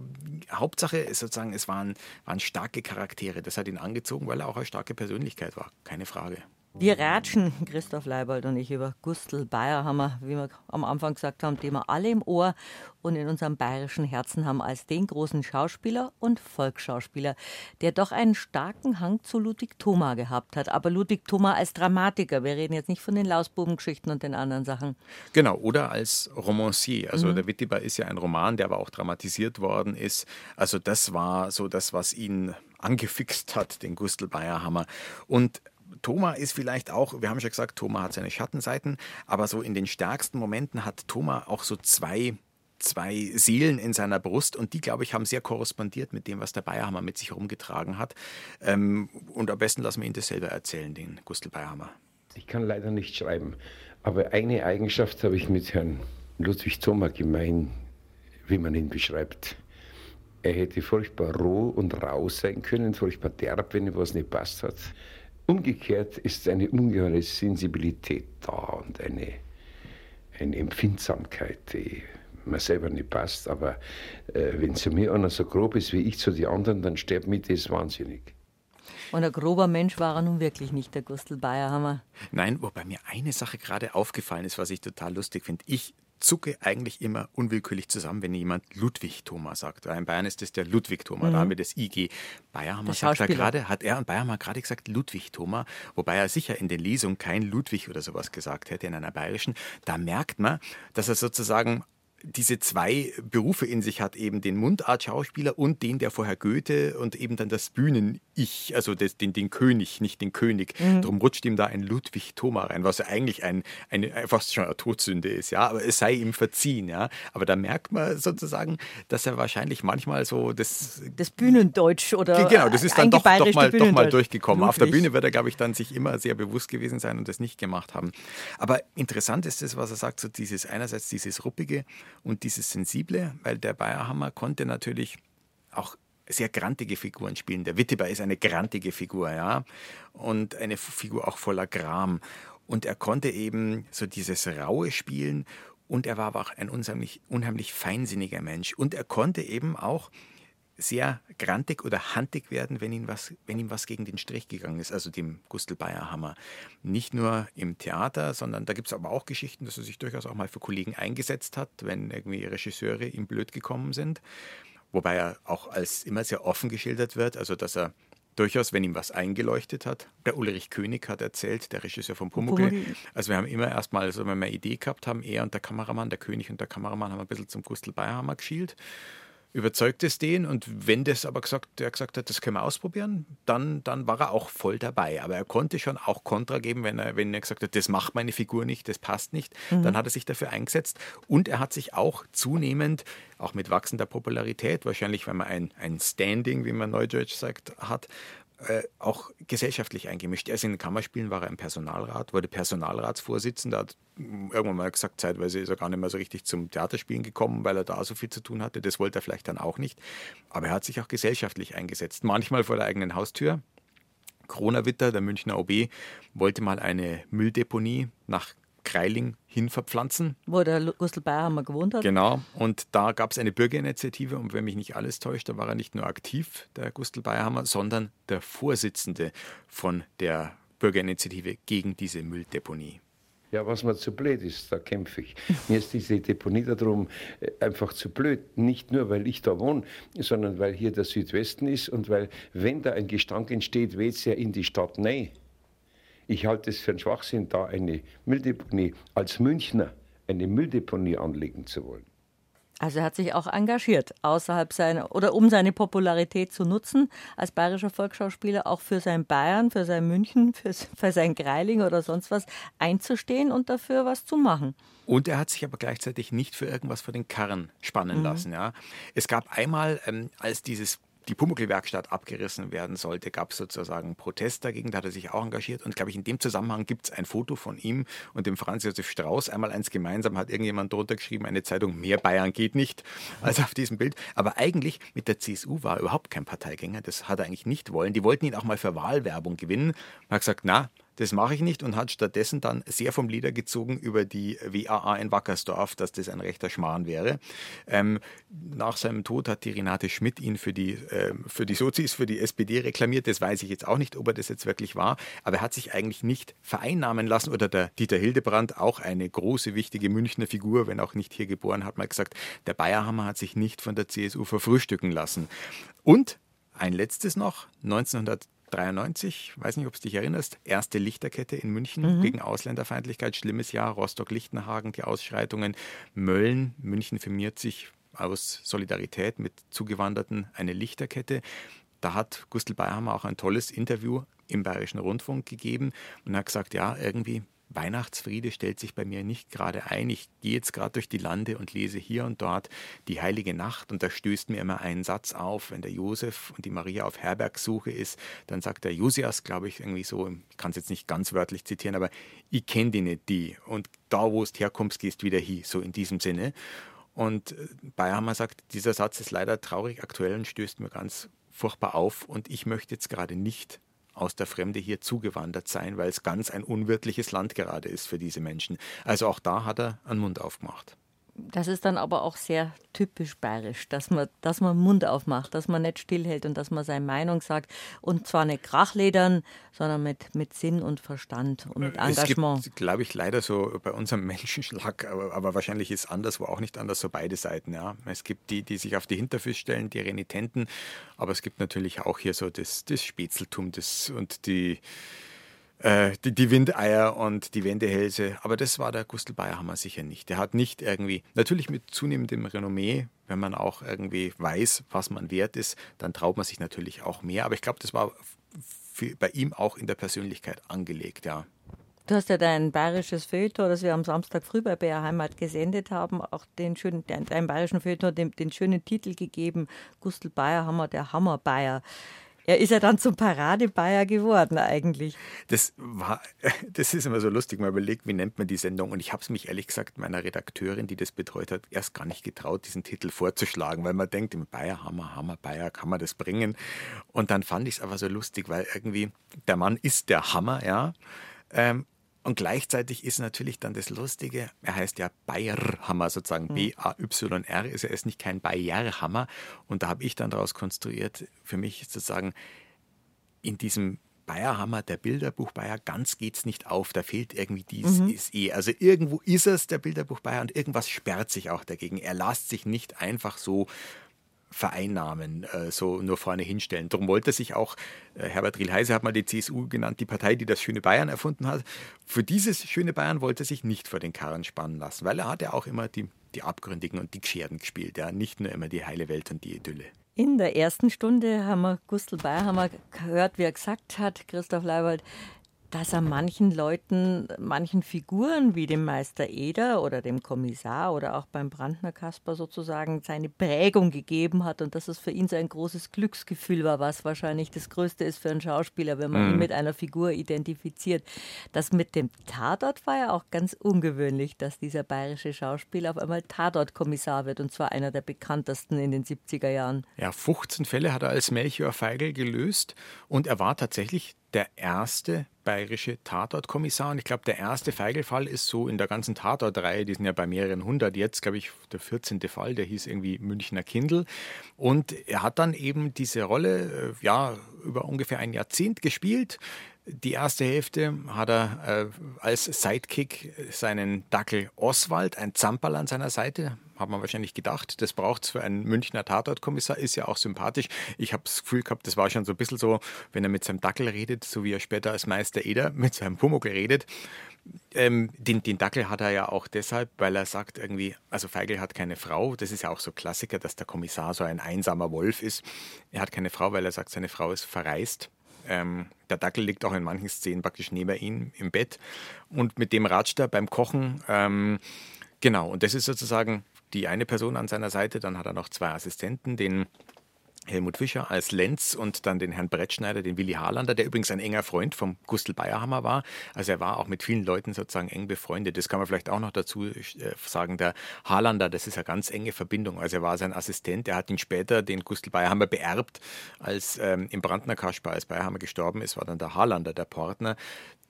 Hauptsache ist sozusagen, es waren, waren starke Charaktere. Das hat ihn angezogen, weil er auch eine starke Persönlichkeit war, keine Frage. Wir ratschen, *laughs* Christoph Leibold und ich, über Gustl Bayer haben wir, wie wir am Anfang gesagt haben, den wir alle im Ohr und in unserem bayerischen Herzen haben als den großen Schauspieler und Volksschauspieler, der doch einen starken Hang zu Ludwig Thoma gehabt hat. Aber Ludwig Thoma als Dramatiker, wir reden jetzt nicht von den Lausbubengeschichten und den anderen Sachen. Genau, oder als Romancier. Also mhm. der Wittiber ist ja ein Roman, der aber auch dramatisiert worden ist. Also das war so das, was ihn angefixt hat, den Gustl Bayerhammer. Und Thomas ist vielleicht auch, wir haben schon gesagt, Thomas hat seine Schattenseiten, aber so in den stärksten Momenten hat Thomas auch so zwei zwei Seelen in seiner Brust und die, glaube ich, haben sehr korrespondiert mit dem, was der Bayerhammer mit sich rumgetragen hat. Ähm, und am besten lassen wir ihn das selber erzählen, den Gustl Bayerhammer. Ich kann leider nicht schreiben, aber eine Eigenschaft habe ich mit Herrn Ludwig Thoma gemein, wie man ihn beschreibt. Er hätte furchtbar roh und rau sein können, furchtbar derb, wenn ihm was nicht passt hat. Umgekehrt ist eine ungeheure Sensibilität da und eine, eine Empfindsamkeit, die mir selber nicht passt. Aber äh, wenn zu mir einer so grob ist wie ich zu den anderen, dann stirbt mich das wahnsinnig. Und ein grober Mensch war er nun wirklich nicht, der Gustl Bayerhammer. Nein, wobei mir eine Sache gerade aufgefallen ist, was ich total lustig finde. Ich zucke eigentlich immer unwillkürlich zusammen, wenn jemand Ludwig Thomas sagt. In Bayern ist es der Ludwig Thomas, mhm. da haben wir das IG. Bayerhammer sagt er gerade, hat er und Bayerhammer gerade gesagt Ludwig Thomas, wobei er sicher in der Lesung kein Ludwig oder sowas gesagt hätte in einer bayerischen. Da merkt man, dass er sozusagen diese zwei Berufe in sich hat, eben den Mundart-Schauspieler und den, der vorher Goethe und eben dann das Bühnen-Ich, also das, den, den König, nicht den König. Mhm. Darum rutscht ihm da ein Ludwig Thoma rein, was ja eigentlich ein, eine, fast schon eine Todsünde ist, ja, aber es sei ihm verziehen, ja. Aber da merkt man sozusagen, dass er wahrscheinlich manchmal so das... Das Bühnendeutsch oder Genau, das ist dann doch, doch, mal, doch mal durchgekommen. Ludwig. Auf der Bühne wird er, glaube ich, dann sich immer sehr bewusst gewesen sein und das nicht gemacht haben. Aber interessant ist es, was er sagt, so dieses einerseits dieses Ruppige, und dieses Sensible, weil der Bayerhammer konnte natürlich auch sehr grantige Figuren spielen. Der Witteber ist eine grantige Figur, ja, und eine Figur auch voller Gram. Und er konnte eben so dieses Raue spielen und er war aber auch ein unheimlich, unheimlich feinsinniger Mensch. Und er konnte eben auch sehr grantig oder handig werden, wenn ihm was, wenn ihm was gegen den Strich gegangen ist, also dem Gustl Bayerhammer. Nicht nur im Theater, sondern da gibt es aber auch Geschichten, dass er sich durchaus auch mal für Kollegen eingesetzt hat, wenn irgendwie Regisseure ihm blöd gekommen sind. Wobei er auch als immer sehr offen geschildert wird, also dass er durchaus, wenn ihm was eingeleuchtet hat. Der Ulrich König hat erzählt, der Regisseur von Pumuckl. Also wir haben immer erstmal, so wenn wir eine Idee gehabt haben, er und der Kameramann, der König und der Kameramann haben ein bisschen zum Gustl Bayerhammer geschielt überzeugt es den und wenn das aber gesagt, der gesagt hat, das können wir ausprobieren, dann, dann war er auch voll dabei. Aber er konnte schon auch Kontra geben, wenn er, wenn er gesagt hat, das macht meine Figur nicht, das passt nicht. Mhm. Dann hat er sich dafür eingesetzt und er hat sich auch zunehmend, auch mit wachsender Popularität, wahrscheinlich wenn man ein, ein Standing, wie man Neudeutsch sagt, hat, äh, auch gesellschaftlich eingemischt. Also in den Kammerspielen war er im Personalrat, wurde Personalratsvorsitzender, hat irgendwann mal gesagt, zeitweise ist er gar nicht mehr so richtig zum Theaterspielen gekommen, weil er da so viel zu tun hatte. Das wollte er vielleicht dann auch nicht. Aber er hat sich auch gesellschaftlich eingesetzt. Manchmal vor der eigenen Haustür. Kronawitter, der Münchner OB, wollte mal eine Mülldeponie nach Kreiling hin verpflanzen. Wo der Gustl Bayerhammer gewohnt hat. Genau. Und da gab es eine Bürgerinitiative und wenn mich nicht alles täuscht, da war er nicht nur aktiv, der Gustl Bayerhammer, sondern der Vorsitzende von der Bürgerinitiative gegen diese Mülldeponie. Ja, was mir zu blöd ist, da kämpfe ich. Mir ist diese Deponie darum äh, einfach zu blöd. Nicht nur, weil ich da wohne, sondern weil hier der Südwesten ist und weil, wenn da ein Gestank entsteht, weht es ja in die Stadt Nein. Ich halte es für einen Schwachsinn, da eine Mülldeponie als Münchner eine Mülldeponie anlegen zu wollen. Also er hat sich auch engagiert, außerhalb seiner oder um seine Popularität zu nutzen als bayerischer Volksschauspieler, auch für sein Bayern, für sein München, für, für sein Greiling oder sonst was einzustehen und dafür was zu machen. Und er hat sich aber gleichzeitig nicht für irgendwas vor den Karren spannen mhm. lassen. Ja. Es gab einmal, ähm, als dieses die Pumuckl-Werkstatt abgerissen werden sollte, gab es sozusagen Protest dagegen, da hat er sich auch engagiert. Und glaube ich, in dem Zusammenhang gibt es ein Foto von ihm und dem Franz Josef Strauß. Einmal eins gemeinsam hat irgendjemand drunter geschrieben, eine Zeitung, mehr Bayern geht nicht, als auf diesem Bild. Aber eigentlich mit der CSU war er überhaupt kein Parteigänger, das hat er eigentlich nicht wollen. Die wollten ihn auch mal für Wahlwerbung gewinnen. Er hat gesagt, na, das mache ich nicht und hat stattdessen dann sehr vom Lieder gezogen über die WAA in Wackersdorf, dass das ein rechter Schmarrn wäre. Ähm, nach seinem Tod hat die Renate Schmidt ihn für die, äh, für die Sozis, für die SPD reklamiert. Das weiß ich jetzt auch nicht, ob er das jetzt wirklich war. Aber er hat sich eigentlich nicht vereinnahmen lassen. Oder der Dieter Hildebrand, auch eine große, wichtige Münchner Figur, wenn auch nicht hier geboren, hat mal gesagt, der Bayerhammer hat sich nicht von der CSU verfrühstücken lassen. Und ein letztes noch, 1900 93, weiß nicht, ob du dich erinnerst, erste Lichterkette in München mhm. gegen Ausländerfeindlichkeit, schlimmes Jahr, Rostock-Lichtenhagen, die Ausschreitungen, Mölln, München firmiert sich aus Solidarität mit Zugewanderten eine Lichterkette. Da hat Gustl Bayerhammer auch ein tolles Interview im Bayerischen Rundfunk gegeben und hat gesagt, ja, irgendwie Weihnachtsfriede stellt sich bei mir nicht gerade ein. Ich gehe jetzt gerade durch die Lande und lese hier und dort die heilige Nacht und da stößt mir immer ein Satz auf, wenn der Josef und die Maria auf Herbergsuche ist, dann sagt der Josias, glaube ich, irgendwie so, ich kann es jetzt nicht ganz wörtlich zitieren, aber ich kenne die nicht die und da, wo es herkommst, gehst wieder hin, so in diesem Sinne. Und äh, Bayerhammer sagt, dieser Satz ist leider traurig aktuell und stößt mir ganz furchtbar auf und ich möchte jetzt gerade nicht aus der Fremde hier zugewandert sein, weil es ganz ein unwirtliches Land gerade ist für diese Menschen. Also auch da hat er einen Mund aufgemacht. Das ist dann aber auch sehr typisch bayerisch, dass man, dass man Mund aufmacht, dass man nicht stillhält und dass man seine Meinung sagt. Und zwar nicht krachledern, sondern mit, mit Sinn und Verstand und mit Engagement. Es gibt, glaube ich, leider so bei unserem *laughs* Menschenschlag, aber, aber wahrscheinlich ist es anderswo auch nicht anders, so beide Seiten. Ja. Es gibt die, die sich auf die Hinterfüße stellen, die Renitenten, aber es gibt natürlich auch hier so das, das Spätzeltum das, und die äh, die, die, Windeier und die Wendehälse. Aber das war der Gustl Bayerhammer sicher nicht. Der hat nicht irgendwie, natürlich mit zunehmendem Renommee, wenn man auch irgendwie weiß, was man wert ist, dann traut man sich natürlich auch mehr. Aber ich glaube, das war bei ihm auch in der Persönlichkeit angelegt, ja. Du hast ja dein bayerisches Feuilleton, das wir am Samstag früh bei BR Heimat gesendet haben, auch den schönen, deinem bayerischen Feuilleton den, den schönen Titel gegeben, Gustl Bayerhammer, der Hammer Bayer. Er ist ja dann zum Paradebayer geworden eigentlich. Das war, *laughs* das ist immer so lustig, man überlegt, wie nennt man die Sendung. Und ich habe es mich ehrlich gesagt meiner Redakteurin, die das betreut hat, erst gar nicht getraut, diesen Titel vorzuschlagen, weil man denkt, im Bayer, Hammer, Hammer, Bayer, kann man das bringen? Und dann fand ich es aber so lustig, weil irgendwie der Mann ist der Hammer, ja. Ähm, und gleichzeitig ist natürlich dann das Lustige, er heißt ja Bayerhammer, sozusagen mhm. B-A-Y-R, ist er ist nicht kein Bayerhammer. Und da habe ich dann daraus konstruiert, für mich sozusagen in diesem Bayerhammer, der Bilderbuch Bayer, ganz geht es nicht auf. Da fehlt irgendwie dieses mhm. ist eh. Also irgendwo ist es der Bilderbuch Bayer und irgendwas sperrt sich auch dagegen. Er lässt sich nicht einfach so vereinnahmen, äh, so nur vorne hinstellen. Darum wollte sich auch, äh, Herbert Riel-Heise hat mal die CSU genannt, die Partei, die das schöne Bayern erfunden hat. Für dieses schöne Bayern wollte er sich nicht vor den Karren spannen lassen, weil er hat ja auch immer die, die Abgründigen und die Gescherden gespielt, ja, nicht nur immer die heile Welt und die Idylle. In der ersten Stunde haben wir Gustl Bayerhammer gehört, wie er gesagt hat, Christoph Leibold, dass er manchen Leuten, manchen Figuren wie dem Meister Eder oder dem Kommissar oder auch beim Brandner Kasper sozusagen seine Prägung gegeben hat und dass es für ihn so ein großes Glücksgefühl war, was wahrscheinlich das Größte ist für einen Schauspieler, wenn man mhm. ihn mit einer Figur identifiziert. Das mit dem Tatort war ja auch ganz ungewöhnlich, dass dieser bayerische Schauspieler auf einmal Tatortkommissar wird und zwar einer der bekanntesten in den 70er Jahren. Ja, 15 Fälle hat er als Melchior Feigl gelöst und er war tatsächlich der erste bayerische Tatortkommissar. Und ich glaube, der erste Feigelfall ist so in der ganzen Tatortreihe, die sind ja bei mehreren hundert jetzt, glaube ich, der 14. Fall, der hieß irgendwie Münchner Kindl. Und er hat dann eben diese Rolle, äh, ja, über ungefähr ein Jahrzehnt gespielt. Die erste Hälfte hat er äh, als Sidekick seinen Dackel Oswald, ein Zamperl an seiner Seite, hat man wahrscheinlich gedacht, das braucht es für einen Münchner Tatortkommissar, ist ja auch sympathisch. Ich habe das Gefühl gehabt, das war schon so ein bisschen so, wenn er mit seinem Dackel redet, so wie er später als Meister Eder *laughs* mit seinem Pumuckl redet. Ähm, den, den Dackel hat er ja auch deshalb, weil er sagt irgendwie, also Feigl hat keine Frau. Das ist ja auch so Klassiker, dass der Kommissar so ein einsamer Wolf ist. Er hat keine Frau, weil er sagt, seine Frau ist verreist. Ähm, der Dackel liegt auch in manchen Szenen praktisch neben ihm im Bett. Und mit dem ratscht er beim Kochen. Ähm, genau, und das ist sozusagen die eine Person an seiner Seite, dann hat er noch zwei Assistenten, den Helmut Fischer als Lenz und dann den Herrn Brettschneider, den Willi Harlander, der übrigens ein enger Freund vom Gustl Bayerhammer war. Also er war auch mit vielen Leuten sozusagen eng befreundet. Das kann man vielleicht auch noch dazu äh, sagen. Der Harlander, das ist eine ganz enge Verbindung. Also er war sein Assistent. Er hat ihn später, den Gustl Bayerhammer, beerbt. Als ähm, im Brandner Kasper, als Bayerhammer gestorben ist, war dann der Harlander der Partner.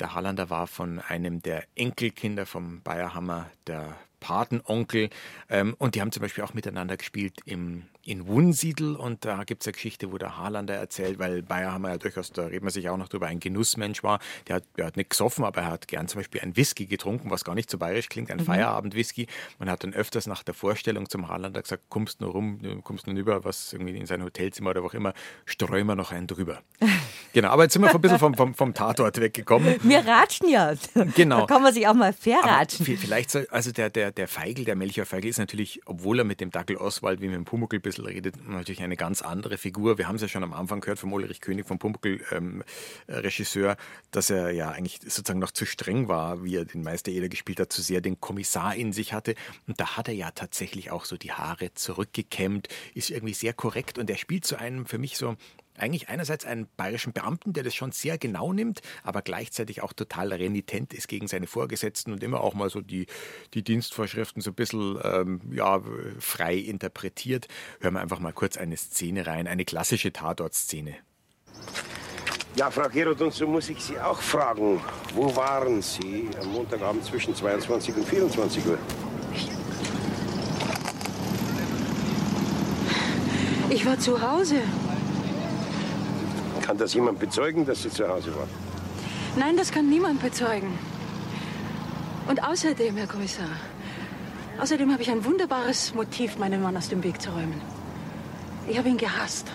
Der Harlander war von einem der Enkelkinder vom Bayerhammer, der Patenonkel. Ähm, und die haben zum Beispiel auch miteinander gespielt im, in Wunsiedel. Und da gibt es eine Geschichte, wo der Haarlander erzählt, weil Bayer haben wir ja durchaus, da reden wir sich auch noch drüber, ein Genussmensch war. Der hat, der hat nicht gesoffen, aber er hat gern zum Beispiel ein Whisky getrunken, was gar nicht so bayerisch klingt, ein mhm. Feierabend-Whisky. Man hat dann öfters nach der Vorstellung zum Haarlander gesagt, kommst nur rum, kommst nur über, was irgendwie in sein Hotelzimmer oder wo auch immer, streuen wir noch einen drüber. *laughs* genau, aber jetzt sind wir ein bisschen vom, vom, vom Tatort weggekommen. *laughs* Wir ratschen ja. Genau. Da kann man sich auch mal verratschen. vielleicht soll, also der, der der, der Feigl, der Melchior Feigl ist natürlich, obwohl er mit dem Dackel Oswald wie mit dem Pumuckl ein bisschen redet, natürlich eine ganz andere Figur. Wir haben es ja schon am Anfang gehört vom Ulrich König, vom Pumuckl ähm, Regisseur, dass er ja eigentlich sozusagen noch zu streng war, wie er den Meister Eder gespielt hat, zu sehr den Kommissar in sich hatte. Und da hat er ja tatsächlich auch so die Haare zurückgekämmt, ist irgendwie sehr korrekt und er spielt zu einem für mich so eigentlich einerseits einen bayerischen Beamten, der das schon sehr genau nimmt, aber gleichzeitig auch total renitent ist gegen seine Vorgesetzten und immer auch mal so die, die Dienstvorschriften so ein bisschen ähm, ja, frei interpretiert. Hören wir einfach mal kurz eine Szene rein, eine klassische Tatortszene. Ja, Frau Gerold, und so muss ich Sie auch fragen. Wo waren Sie am Montagabend zwischen 22 und 24 Uhr? Ich war zu Hause. Kann das jemand bezeugen, dass Sie zu Hause waren? Nein, das kann niemand bezeugen. Und außerdem, Herr Kommissar, außerdem habe ich ein wunderbares Motiv, meinen Mann aus dem Weg zu räumen. Ich habe ihn gehasst.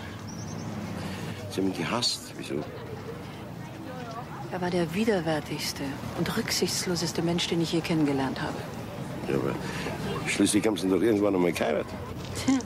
Sie haben ihn gehasst? Wieso? Er war der widerwärtigste und rücksichtsloseste Mensch, den ich je kennengelernt habe. Ja, aber schließlich haben Sie ihn doch irgendwann einmal geheiratet. Tja.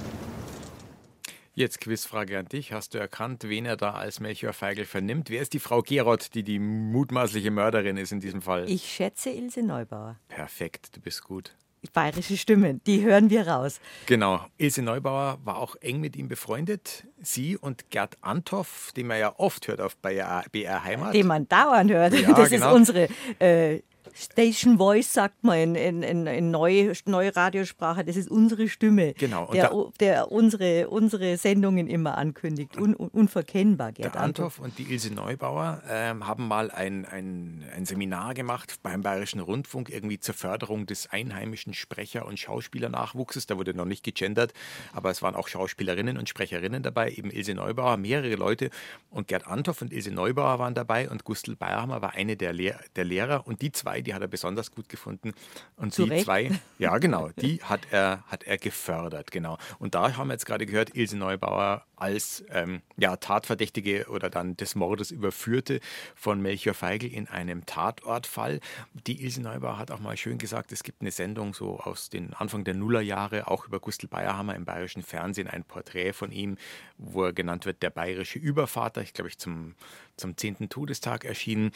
Jetzt Quizfrage an dich. Hast du erkannt, wen er da als Melchior Feigl vernimmt? Wer ist die Frau Gerold, die die mutmaßliche Mörderin ist in diesem Fall? Ich schätze Ilse Neubauer. Perfekt, du bist gut. Bayerische Stimmen, die hören wir raus. Genau. Ilse Neubauer war auch eng mit ihm befreundet. Sie und Gerd Anthoff, den man ja oft hört auf BR Heimat. Den man dauernd hört. Ja, das genau. ist unsere äh, Station Voice, sagt man in, in, in, in neue, neue Radiosprache. Das ist unsere Stimme, Genau, der, da- der unsere, unsere Sendungen immer ankündigt. Un, un, unverkennbar, Gerd Der Anthoff und die Ilse Neubauer ähm, haben mal ein, ein, ein Seminar gemacht beim Bayerischen Rundfunk, irgendwie zur Förderung des einheimischen Sprecher- und Schauspielernachwuchses. Da wurde noch nicht gegendert, aber es waren auch Schauspielerinnen und Sprecherinnen dabei, eben Ilse Neubauer, mehrere Leute. Und Gerd Anthoff und Ilse Neubauer waren dabei und Gustl Bayerhammer war eine der, Lehr der Lehrer. Und die zwei, die hat er besonders gut gefunden. Und Zu die Recht. zwei, ja genau, *laughs* die hat er, hat er gefördert, genau. Und da haben wir jetzt gerade gehört, Ilse Neubauer als ähm, ja, Tatverdächtige oder dann des Mordes überführte von Melchior Feigl in einem Tatortfall. Die Ilse Neubauer hat auch mal schön gesagt, es gibt eine Sendung so aus den Anfang der Nullerjahre, auch über Gustl Bayerhammer im bayerischen Fernsehen, ein Porträt von ihm, wo er genannt wird, der bayerische Übervater, ich glaube ich zum, zum 10. Todestag erschienen.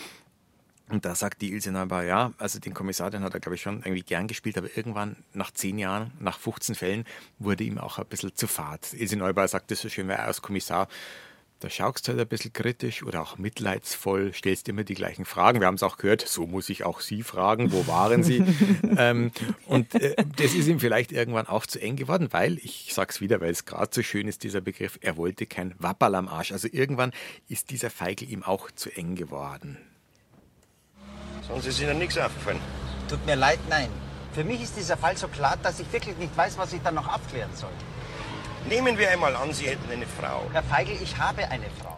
Und da sagt die Ilse Neubauer, ja, also den Kommissar, den hat er, glaube ich, schon irgendwie gern gespielt, aber irgendwann nach zehn Jahren, nach 15 Fällen, wurde ihm auch ein bisschen zu fad. Ilse Neubauer sagt das so schön, weil er als Kommissar, da schaust du halt ein bisschen kritisch oder auch mitleidsvoll, stellst immer die gleichen Fragen. Wir haben es auch gehört, so muss ich auch Sie fragen, wo waren Sie? *laughs* ähm, und äh, das ist ihm vielleicht irgendwann auch zu eng geworden, weil, ich sag's wieder, weil es gerade so schön ist, dieser Begriff, er wollte kein Wapperl am Arsch. Also irgendwann ist dieser Feigl ihm auch zu eng geworden. Sonst ist Ihnen nichts aufgefallen. Tut mir leid, nein. Für mich ist dieser Fall so klar, dass ich wirklich nicht weiß, was ich dann noch abklären soll. Nehmen wir einmal an, Sie hätten eine Frau. Herr Feigl, ich habe eine Frau.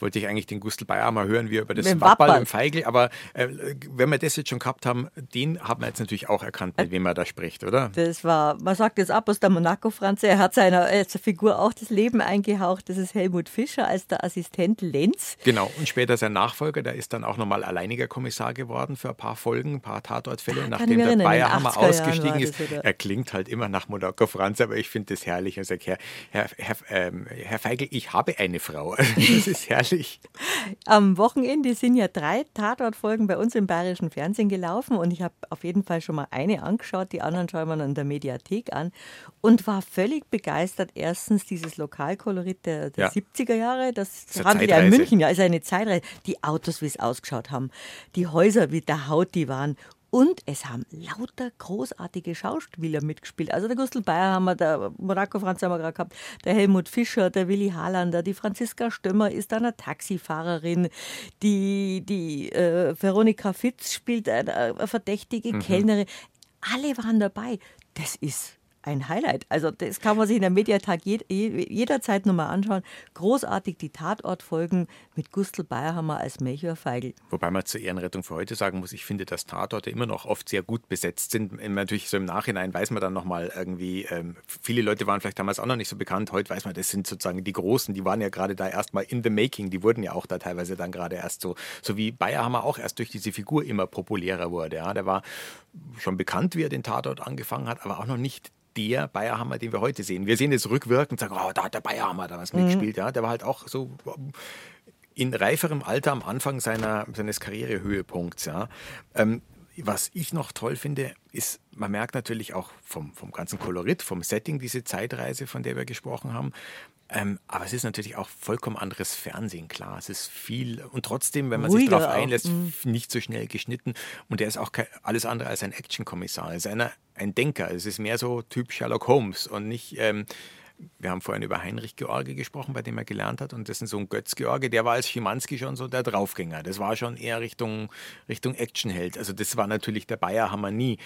Jetzt wollte ich eigentlich den Gustl Bayer mal hören, wie er über das Wapperl. im Feigl, aber äh, wenn wir das jetzt schon gehabt haben, den haben wir jetzt natürlich auch erkannt, mit wem er da spricht, oder? Das war, man sagt jetzt ab aus der Monaco-Franze, er hat seiner als Figur auch das Leben eingehaucht. Das ist Helmut Fischer als der Assistent Lenz. Genau, und später sein Nachfolger, der ist dann auch nochmal alleiniger Kommissar geworden für ein paar Folgen, ein paar Tatortfälle, kann nachdem der Bayerhammer 80er Jahren ausgestiegen ist. oder? Er klingt halt immer nach Monaco Franz, aber ich finde das herrlich. Und sage, Herr, Herr, Herr, ähm, Herr Feigl, ich habe eine Frau. *laughs* Das ist herrlich. Am Wochenende sind ja drei Tatortfolgen bei uns im bayerischen Fernsehen gelaufen und ich habe auf jeden Fall schon mal eine angeschaut, die anderen schauen wir dann in der Mediathek an und war völlig begeistert. Erstens dieses Lokalkolorit der, der Ja. 70er Jahre, das, Das haben die ja in. München, ja, ist eine Zeitreise. Die Autos, wie es ausgeschaut haben, die Häuser, wie der Haut die waren. Und es haben lauter großartige Schauspieler mitgespielt. Also der Gustl Bayer haben wir, der Monaco Franz haben wir gerade gehabt, der Helmut Fischer, der Willi Harlander, die Franziska Stömmer ist eine Taxifahrerin, die, die äh, Veronika Fitz spielt eine, eine verdächtige Mhm. Kellnerin. Alle waren dabei. Das ist ein Highlight. Also das kann man sich in der Mediathek jed jederzeit nochmal anschauen. Großartig die Tatortfolgen mit Gustl Bayerhammer als Melchior Feigl. Wobei man zur Ehrenrettung für heute sagen muss, ich finde, dass Tatorte immer noch oft sehr gut besetzt sind. Natürlich so im Nachhinein weiß man dann nochmal irgendwie, ähm, viele Leute waren vielleicht damals auch noch nicht so bekannt. Heute weiß man, das sind sozusagen die Großen, die waren ja gerade da erstmal in the making. Die wurden ja auch da teilweise dann gerade erst so, so wie Bayerhammer auch erst durch diese Figur immer populärer wurde. Ja, der war schon bekannt, wie er den Tatort angefangen hat, aber auch noch nicht der Bayerhammer, den wir heute sehen. Wir sehen jetzt rückwirkend sagen, oh, da hat der Bayerhammer damals mhm. mitgespielt. Ja, der war halt auch so in reiferem Alter am Anfang seiner, seines Karrierehöhepunkts. Ja. Ähm, was ich noch toll finde, ist, man merkt natürlich auch vom, vom ganzen Kolorit, vom Setting, diese Zeitreise, von der wir gesprochen haben, ähm, aber es ist natürlich auch vollkommen anderes Fernsehen, klar. Es ist viel und trotzdem, wenn man Ruhiger sich darauf einlässt, mhm. nicht so schnell geschnitten. Und er ist auch alles andere als ein Action-Kommissar. Er ist einer, ein Denker. Es ist mehr so Typ Sherlock Holmes und nicht. Ähm, wir haben vorhin über Heinrich George gesprochen, bei dem er gelernt hat. Und das ist so ein Götz George, der war als Schimanski schon so der Draufgänger. Das war schon eher Richtung, Richtung Actionheld. Also das war natürlich der Bayer Hammer nie.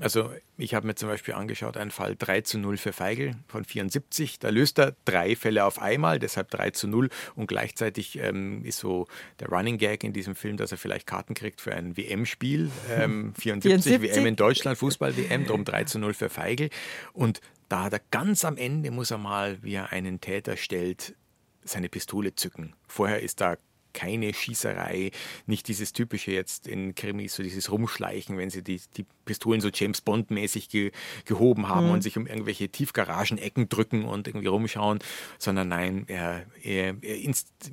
Also ich habe mir zum Beispiel angeschaut, einen Fall 3 zu 0 für Feigl von 74. Da löst er drei Fälle auf einmal, deshalb 3 zu 0. Und gleichzeitig ähm, ist so der Running Gag in diesem Film, dass er vielleicht Karten kriegt für ein WM-Spiel. Ähm, 74, 74 WM in Deutschland, Fußball-WM, darum 3 zu 0 für Feigl. Und da hat er ganz am Ende, muss er mal, wie er einen Täter stellt, seine Pistole zücken. Vorher ist da keine Schießerei, nicht dieses typische jetzt in Krimis, so dieses Rumschleichen, wenn sie die, die Pistolen so James Bond-mäßig ge, gehoben haben mhm. und sich um irgendwelche Tiefgaragenecken drücken und irgendwie rumschauen, sondern nein, er, er, er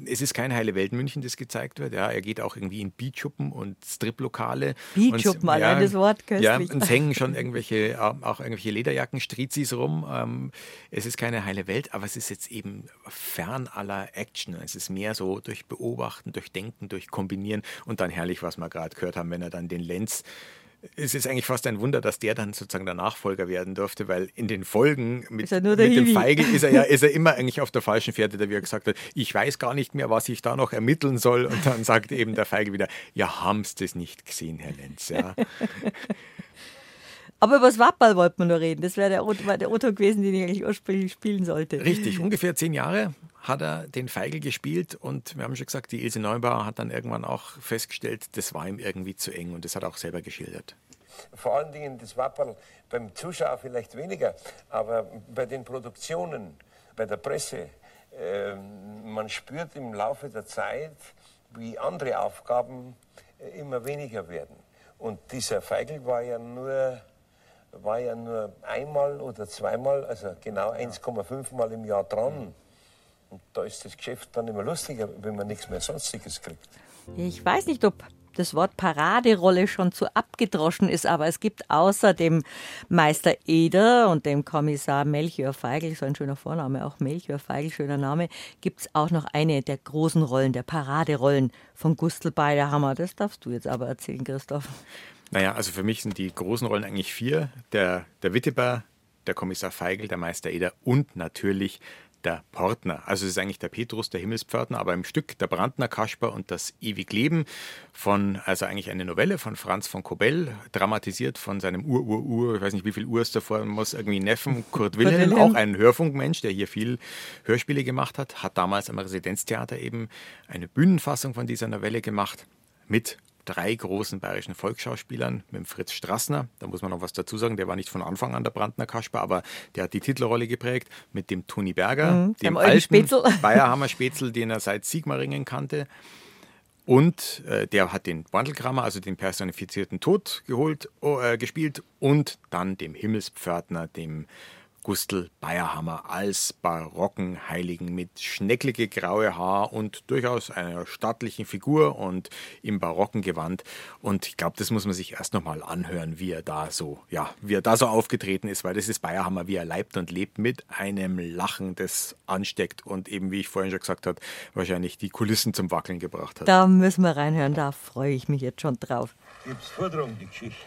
es ist keine heile Welt München, das gezeigt wird. Ja, er geht auch irgendwie in Beatschuppen und Striplokale. Beatschuppen, allein ja, das Wort köstlich. Ja, und es hängen schon *laughs* irgendwelche, auch irgendwelche Lederjacken, Strizis rum. Ähm, es ist keine heile Welt, aber es ist jetzt eben fern aller Action. Es ist mehr so durch Beobachten Beobachten, durch Denken, durch Kombinieren und dann herrlich, was wir gerade gehört haben, wenn er dann den Lenz es ist eigentlich fast ein Wunder, dass der dann sozusagen der Nachfolger werden durfte, weil in den Folgen mit, mit dem Feigl ist er ja ist er *laughs* immer eigentlich auf der falschen Fährte, da wie er gesagt hat, ich weiß gar nicht mehr, was ich da noch ermitteln soll. Und dann sagt eben der Feigl wieder, ja, haben's das nicht gesehen, Herr Lenz. Ja. *laughs* Aber über das Wappal wollten wir nur reden. Das wäre der, der Otto gewesen, den ich eigentlich ursprünglich spielen sollte. Richtig, ungefähr zehn Jahre hat er den Feigl gespielt und wir haben schon gesagt, die Ilse Neubauer hat dann irgendwann auch festgestellt, das war ihm irgendwie zu eng und das hat er auch selber geschildert. Vor allen Dingen das Wappal beim Zuschauer vielleicht weniger, aber bei den Produktionen, bei der Presse, äh, man spürt im Laufe der Zeit, wie andere Aufgaben äh, immer weniger werden. Und dieser Feigl war ja nur war ja nur einmal oder zweimal, also genau 1,5 Mal im Jahr dran. Und da ist das Geschäft dann immer lustiger, wenn man nichts mehr Sonstiges kriegt. Ich weiß nicht, ob das Wort Paraderolle schon zu abgedroschen ist, aber es gibt außer dem Meister Eder und dem Kommissar Melchior Feigl, so ein schöner Vorname, auch Melchior Feigl, schöner Name, gibt es auch noch eine der großen Rollen, der Paraderollen von Gustl Beiderhammer. Das darfst du jetzt aber erzählen, Christoph. Naja, also für mich sind die großen Rollen eigentlich vier. Der, der Witteber, der Kommissar Feigl, der Meister Eder und natürlich der Portner. Also es ist eigentlich der Petrus, der Himmelspförtner, aber im Stück der Brandner Kasper und das Ewig Leben von, also eigentlich eine Novelle von Franz von Kobell, dramatisiert von seinem Ur-Ur-Ur, ich weiß nicht wie viel Ur es davor muss, irgendwie Neffen, Kurt Wilhelm, auch ein Hörfunkmensch, der hier viel Hörspiele gemacht hat, hat damals am Residenztheater eben eine Bühnenfassung von dieser Novelle gemacht mit drei großen bayerischen Volksschauspielern, mit dem Fritz Strassner, da muss man noch was dazu sagen, der war nicht von Anfang an der Brandner Kasper, aber der hat die Titelrolle geprägt, mit dem Toni Berger, mhm, dem alten Spätzl. *laughs* Bayerhammer Spätzl, den er seit Sigmaringen kannte. Und äh, der hat den Wandelkrammer, also den personifizierten Tod, geholt, oh, äh, gespielt und dann dem Himmelspförtner, dem Gustl Bayerhammer als barocken Heiligen mit schnecklige graue Haar und durchaus einer stattlichen Figur und im barocken Gewand. Und ich glaube, das muss man sich erst nochmal anhören, wie er da so, ja, wie er da so aufgetreten ist, weil das ist Bayerhammer, wie er leibt und lebt mit einem Lachen, das ansteckt und eben, wie ich vorhin schon gesagt habe, wahrscheinlich die Kulissen zum Wackeln gebracht hat. Da müssen wir reinhören, da freue ich mich jetzt schon drauf. Gibt's Forderung, die Geschichte.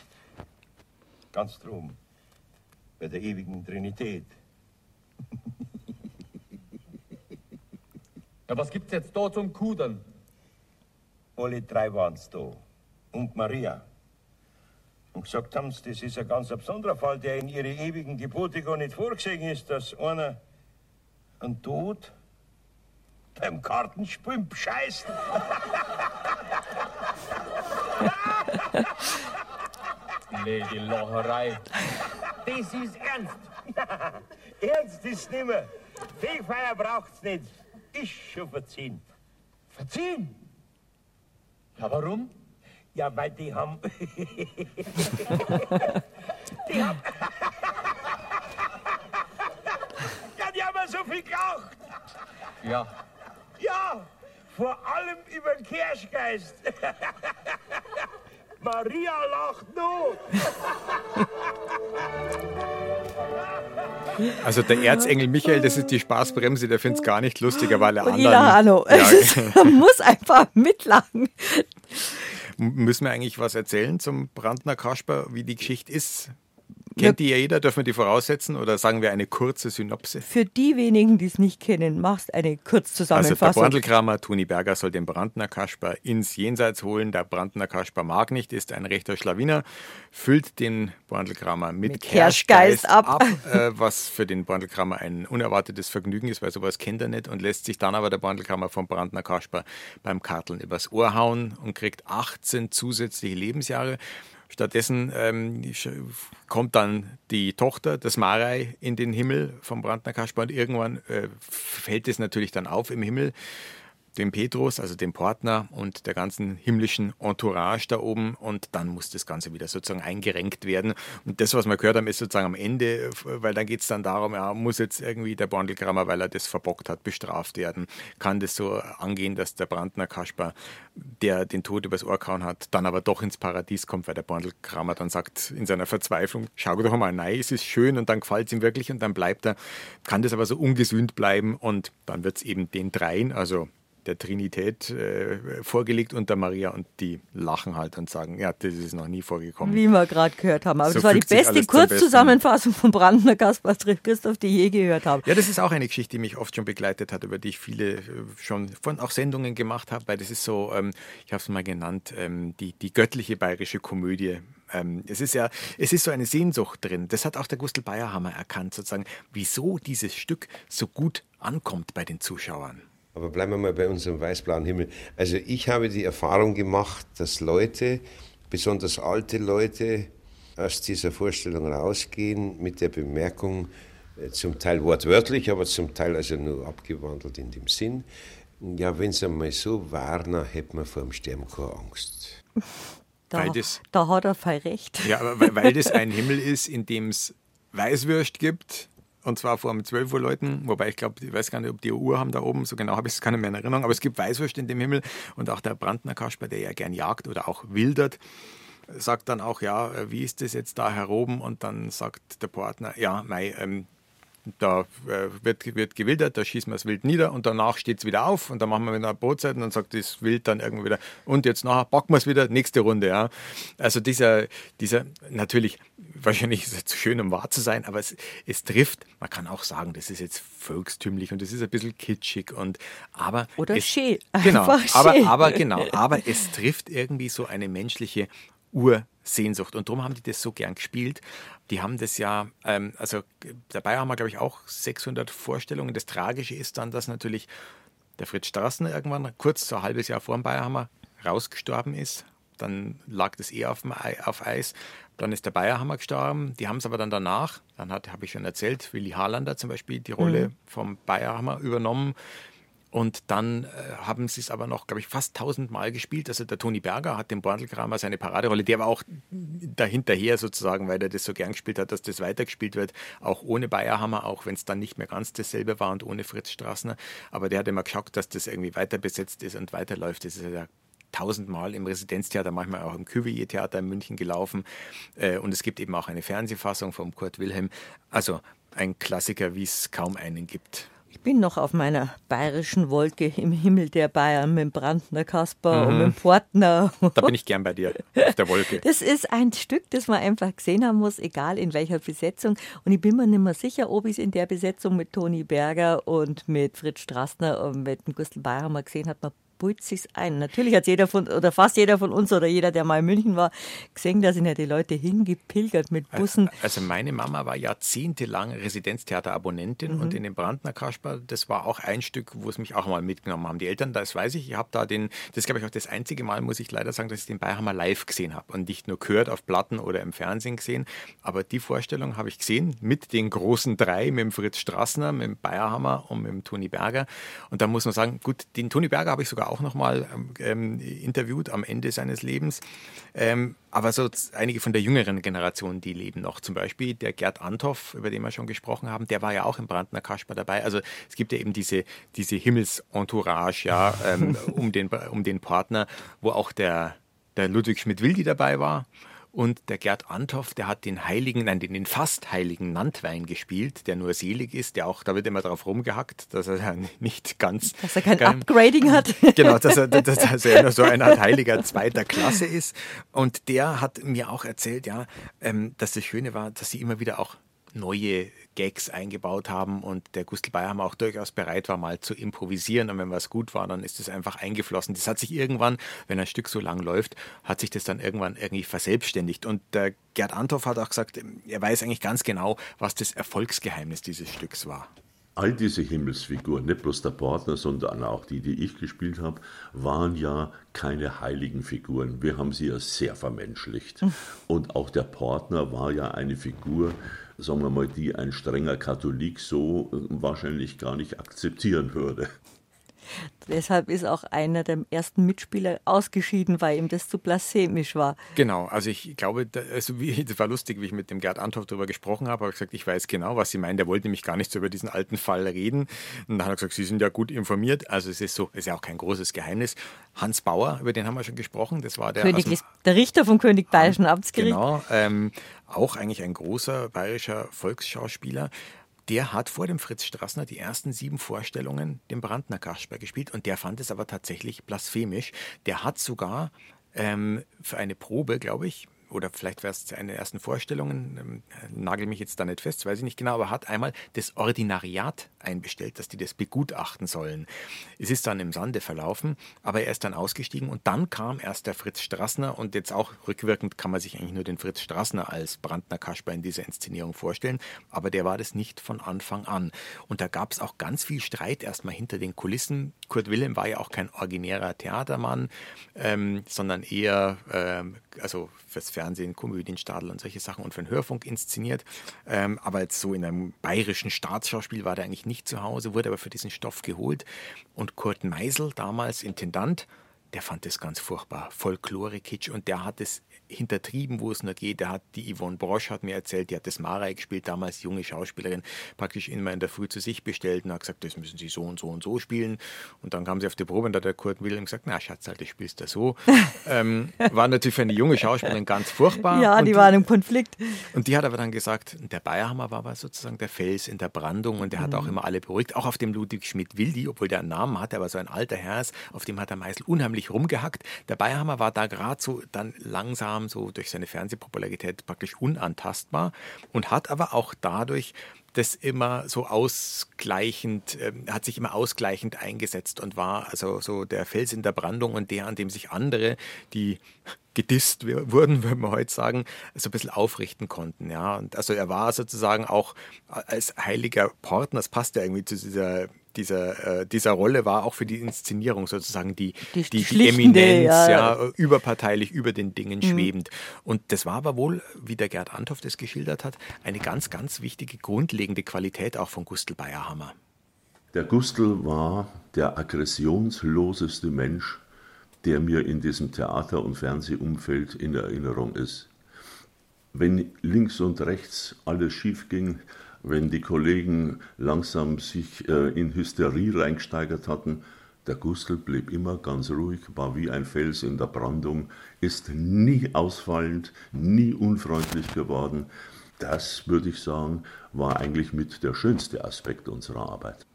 Ganz drum bei der ewigen Trinität. Ja, was gibt's jetzt da zum Kudern? Alle drei waren's da. Und Maria. Und gesagt haben sie, das ist ein ganz besonderer Fall, der in ihre ewigen Gebote gar nicht vorgesehen ist, dass einer einen Tod beim Kartenspielen bescheißt. *laughs* Nee, die Lacherei. Das ist ernst. *laughs* ernst ist nimmer. Fegfeier braucht's nicht. Ist schon verziehen. Verziehen? Ja, warum? Ja, weil die haben. *laughs* *laughs* die haben. ja, die haben so viel geraucht. Ja. Ja, vor allem über den Kirschgeist. Maria lacht nur. Also der Erzengel Michael, das ist die Spaßbremse, der findet es gar nicht lustiger, weil er Und anderen... Ila Hanno. Ja, Man muss einfach mitlachen. müssen wir eigentlich was erzählen zum Brandner Kasper, wie die Geschichte ist? Kennt die ja jeder? Dürfen wir die voraussetzen oder sagen wir eine kurze Synopse? Für die wenigen, die es nicht kennen, machst eine Also der Kurzzusammenfassung. Brandelkramer Toni Berger soll den Brandner Kasper ins Jenseits holen. Der Brandner Kasper mag nicht, ist ein rechter Schlawiner, füllt den Brandelkramer mit, Mit Kerschgeist Kerschgeist ab. äh, was für den Brandelkramer ein unerwartetes Vergnügen ist, weil sowas kennt er nicht und lässt sich dann aber der Brandelkramer vom Brandner Kasper beim Karteln übers Ohr hauen und kriegt 18 zusätzliche Lebensjahre. Stattdessen ähm, kommt dann die Tochter des Marei in den Himmel vom Brandner Kasper und irgendwann äh, fällt es natürlich dann auf im Himmel, dem Petrus, also dem Portner und der ganzen himmlischen Entourage da oben und dann muss das Ganze wieder sozusagen eingerenkt werden. Und das, was wir gehört haben, ist sozusagen am Ende, weil dann geht es dann darum, ja, muss jetzt irgendwie der Bandelkrammer, weil er das verbockt hat, bestraft werden. Kann das so angehen, dass der Brandner Kasper, der den Tod übers Ohr gehauen hat, dann aber doch ins Paradies kommt, weil der Bandelkramer dann sagt in seiner Verzweiflung, schau doch mal, nein, es ist schön und dann gefällt es ihm wirklich und dann bleibt er, kann das aber so ungesühnt bleiben und dann wird es eben den dreien, also der Trinität äh, vorgelegt unter Maria und die lachen halt und sagen, ja, das ist noch nie vorgekommen. Wie wir gerade gehört haben. Aber So das war die beste. Kurzzusammenfassung von Brandner Kaspar Christoph, die je gehört habe. Ja, das ist auch eine Geschichte, die mich oft schon begleitet hat, über die ich viele äh, schon von auch Sendungen gemacht habe, weil das ist so, ähm, ich habe es mal genannt, ähm, die, die göttliche bayerische Komödie. Ähm, es ist ja, es ist so eine Sehnsucht drin. Das hat auch der Gustl Bayerhammer erkannt, sozusagen, wieso dieses Stück so gut ankommt bei den Zuschauern. Aber bleiben wir mal bei unserem weiß-blauen Himmel. Also ich habe die Erfahrung gemacht, dass Leute, besonders alte Leute, aus dieser Vorstellung rausgehen mit der Bemerkung, äh, zum Teil wortwörtlich, aber zum Teil also nur abgewandelt in dem Sinn, ja, wenn es einmal so war, dann hätte man vor dem Sterben keine Angst. *laughs* Da, Weil das- da hat er voll recht. Ja, weil, weil das *laughs* ein Himmel ist, in dem es Weißwürst gibt. Und zwar vor um 12 Uhr Leuten, wobei ich glaube, ich weiß gar nicht, ob die Uhr haben da oben, so genau habe ich es gar nicht mehr in Erinnerung, aber es gibt Weißwürst in dem Himmel und auch der Brandner Kasper, der ja gern jagt oder auch wildert, sagt dann auch, ja, äh, wie ist das jetzt da heroben? Und dann sagt der Partner, ja, mei, ähm, da äh, wird, wird gewildert, da schießen wir das Wild nieder und danach steht es wieder auf und dann machen wir wieder eine Brotzeit und dann sagt das Wild dann irgendwie wieder und jetzt nachher packen wir es wieder, nächste Runde. Ja. Also dieser, dieser, natürlich, wahrscheinlich ist es zu schön, um wahr zu sein, aber es, es trifft, man kann auch sagen, das ist jetzt volkstümlich und das ist ein bisschen kitschig und aber Oder es, schön. Genau, Einfach aber, schön. aber genau, aber es trifft irgendwie so eine menschliche Ursehnsucht. Und darum haben die das so gern gespielt. Die haben das ja, ähm, also dabei haben wir, glaube ich, auch 600 Vorstellungen. Das Tragische ist dann, dass natürlich der Fritz Strassner irgendwann, kurz so ein halbes Jahr vor dem Bayerhammer, rausgestorben ist. Dann lag das eh auf, dem Ei, auf Eis. Dann ist der Bayerhammer gestorben. Die haben es aber dann danach, dann habe ich schon erzählt, Willi Harlander zum Beispiel die Rolle Mhm. vom Bayerhammer übernommen. Und dann äh, haben sie es aber noch, glaube ich, fast tausendmal gespielt. Also der Toni Berger hat dem Bordelkramer seine Paraderolle, die aber auch dahinterher sozusagen, weil er das so gern gespielt hat, dass das weitergespielt wird, auch ohne Bayerhammer, auch wenn es dann nicht mehr ganz dasselbe war und ohne Fritz Strassner. Aber der hat immer geschaut, dass das irgendwie weiter besetzt ist und weiterläuft. Das ist ja tausendmal im Residenztheater, manchmal auch im Cuvier-Theater in München gelaufen. Äh, Und es gibt eben auch eine Fernsehfassung von Kurt Wilhelm. Also ein Klassiker, wie es kaum einen gibt. Ich bin noch auf meiner bayerischen Wolke im Himmel der Bayern mit dem Brandner Kasper und Mhm. mit dem Portner. Da bin ich gern bei dir, auf der Wolke. *laughs* Das ist ein Stück, das man einfach gesehen haben muss, egal in welcher Besetzung. Und ich bin mir nicht mehr sicher, ob ich es in der Besetzung mit Toni Berger und mit Fritz Strassner und mit dem Gustl Bayerhammer gesehen habe. Man spult sich ein. Natürlich hat jeder von, oder fast jeder von uns oder jeder, der mal in München war, gesehen, da sind ja die Leute hingepilgert mit Bussen. Also meine Mama war jahrzehntelang Residenztheaterabonnentin Mhm. und in dem Brandner Kasper, das war auch ein Stück, wo es mich auch mal mitgenommen haben. Die Eltern, das weiß ich, ich habe da den, das ist glaube ich auch das einzige Mal, muss ich leider sagen, dass ich den Beihammer live gesehen habe und nicht nur gehört auf Platten oder im Fernsehen gesehen. Aber die Vorstellung habe ich gesehen mit den großen drei, mit dem Fritz Strassner, mit dem Bayerhammer und mit dem Toni Berger. Und da muss man sagen, gut, den Toni Berger habe ich sogar auch noch mal ähm, interviewt am Ende seines Lebens. Ähm, aber so einige von der jüngeren Generation, die leben noch. Zum Beispiel der Gerd Anthoff, über den wir schon gesprochen haben, der war ja auch im Brandner Kasper dabei. Also es gibt ja eben diese, diese Himmelsentourage ja, ähm, *laughs* um, den, um den Partner, wo auch der, der Ludwig Schmidt-Wildi dabei war. Und der Gerd Anthoff, der hat den heiligen, nein, den, den fast heiligen Nantwein gespielt, der nur selig ist, der auch, da wird immer drauf rumgehackt, dass er *laughs* nicht ganz. Dass er kein kein- Upgrading hat. *laughs* Genau, dass er, dass, dass er nur so eine Art heiliger zweiter Klasse ist. Und der hat mir auch erzählt, ja, ähm, dass das Schöne war, dass sie immer wieder auch neue Gags eingebaut haben und der Gustl Bayerhammer auch durchaus bereit war, mal zu improvisieren. Und wenn was gut war, dann ist es einfach eingeflossen. Das hat sich irgendwann, wenn ein Stück so lang läuft, hat sich das dann irgendwann irgendwie verselbstständigt. Und der Gerd Anthoff hat auch gesagt, er weiß eigentlich ganz genau, was das Erfolgsgeheimnis dieses Stücks war. All diese Himmelsfiguren, nicht bloß der Partner, sondern auch die, die ich gespielt habe, waren ja keine heiligen Figuren. Wir haben sie ja sehr vermenschlicht. Und auch der Partner war ja eine Figur, sagen wir mal, die ein strenger Katholik so äh, wahrscheinlich gar nicht akzeptieren würde. Deshalb ist auch einer der ersten Mitspieler ausgeschieden, weil ihm das zu blasphemisch war. Genau, also ich glaube, da, also wie, *laughs* das war lustig, wie ich mit dem Gerd Anthoff darüber gesprochen habe, habe ich gesagt, ich weiß genau, was Sie meinen. Der wollte nämlich gar nicht so über diesen alten Fall reden. Und dann hat er gesagt, Sie sind ja gut informiert. Also es ist so, es ist ja auch kein großes Geheimnis. Hans Bauer, über den haben wir schon gesprochen, das war der, aus dem- der Richter vom König Bayerischen Amtsgericht. Genau, ähm, auch eigentlich ein großer bayerischer Volksschauspieler. Der hat vor dem Fritz Strassner die ersten sieben Vorstellungen dem Brandner Kasper gespielt und der fand es aber tatsächlich blasphemisch. Der hat sogar ähm, für eine Probe, glaube ich, oder vielleicht wäre es eine der ersten Vorstellungen, ähm, nagel mich jetzt da nicht fest, weiß ich nicht genau, aber hat einmal das Ordinariat einbestellt, dass die das begutachten sollen. Es ist dann im Sande verlaufen, aber er ist dann ausgestiegen und dann kam erst der Fritz Strassner und jetzt auch rückwirkend kann man sich eigentlich nur den Fritz Strassner als Brandner Kasper in dieser Inszenierung vorstellen, aber der war das nicht von Anfang an. Und da gab es auch ganz viel Streit erstmal hinter den Kulissen. Kurt Wilhelm war ja auch kein originärer Theatermann, ähm, sondern eher ähm, also fürs Fernsehen, Komödienstadel und solche Sachen und für den Hörfunk inszeniert. Ähm, aber jetzt so in einem bayerischen Staatsschauspiel war der eigentlich nicht zu Hause, wurde aber für diesen Stoff geholt. Und Kurt Meisel, damals Intendant, der fand das ganz furchtbar, Folklore-Kitsch und der hat es hintertrieben, wo es nur geht. Der hat die Yvonne Brosch hat mir erzählt, die hat das Marei gespielt, damals junge Schauspielerin, praktisch immer in der Früh zu sich bestellt und hat gesagt, das müssen sie so und so und so spielen. Und dann kam sie auf die Probe und da hat der Kurt Wilhelm gesagt, na Schatz, halt, das spielst du so. *laughs* ähm, war natürlich für eine junge Schauspielerin ganz furchtbar. Ja, und die waren im Konflikt. und die hat aber dann gesagt, der Bayerhammer war aber sozusagen der Fels in der Brandung und der hat Mhm. auch immer alle beruhigt, auch auf dem Ludwig Schmidt-Wildi, obwohl der einen Namen hatte, aber so ein alter Herr ist, auf dem hat der Meißel unheimlich rumgehackt. Der Bayerhammer war da gerade so dann langsam so durch seine Fernsehpopularität praktisch unantastbar und hat aber auch dadurch das immer so ausgleichend, ähm, hat sich immer ausgleichend eingesetzt und war also so der Fels in der Brandung und der, an dem sich andere, die gedisst wurden, *laughs* würde man heute sagen, so ein bisschen aufrichten konnten. Ja. Und also er war sozusagen auch als heiliger Partner, das passt ja irgendwie zu dieser, dieser, äh, dieser Rolle, war auch für die Inszenierung sozusagen die, Die die, die Eminenz, ja. ja, überparteilich über den Dingen Mhm. schwebend. Und das war aber wohl, wie der Gerd Anthoff das geschildert hat, eine ganz, ganz wichtige, grundlegende Qualität auch von Gustl Bayerhammer. Der Gustl war der aggressionsloseste Mensch, der mir in diesem Theater- und Fernsehumfeld in Erinnerung ist. Wenn links und rechts alles schief ging, wenn die Kollegen langsam sich äh, in Hysterie reingesteigert hatten, der Gustl blieb immer ganz ruhig, war wie ein Fels in der Brandung, ist nie ausfallend, nie unfreundlich geworden. Das, würde ich sagen, war eigentlich mit der schönste Aspekt unserer Arbeit.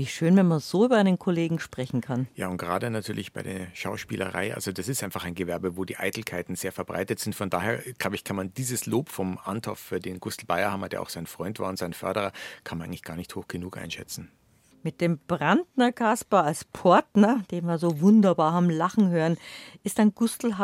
Wie schön, wenn man so über einen Kollegen sprechen kann. Ja, und gerade natürlich bei der Schauspielerei, also das ist einfach ein Gewerbe, wo die Eitelkeiten sehr verbreitet sind. Von daher, glaube ich, kann man dieses Lob vom Anthoff für den Gustl Bayerhammer, der auch sein Freund war und sein Förderer, kann man eigentlich gar nicht hoch genug einschätzen. Mit dem Brandner Kasper als Portner, den wir so wunderbar haben lachen hören, ist dann Gustl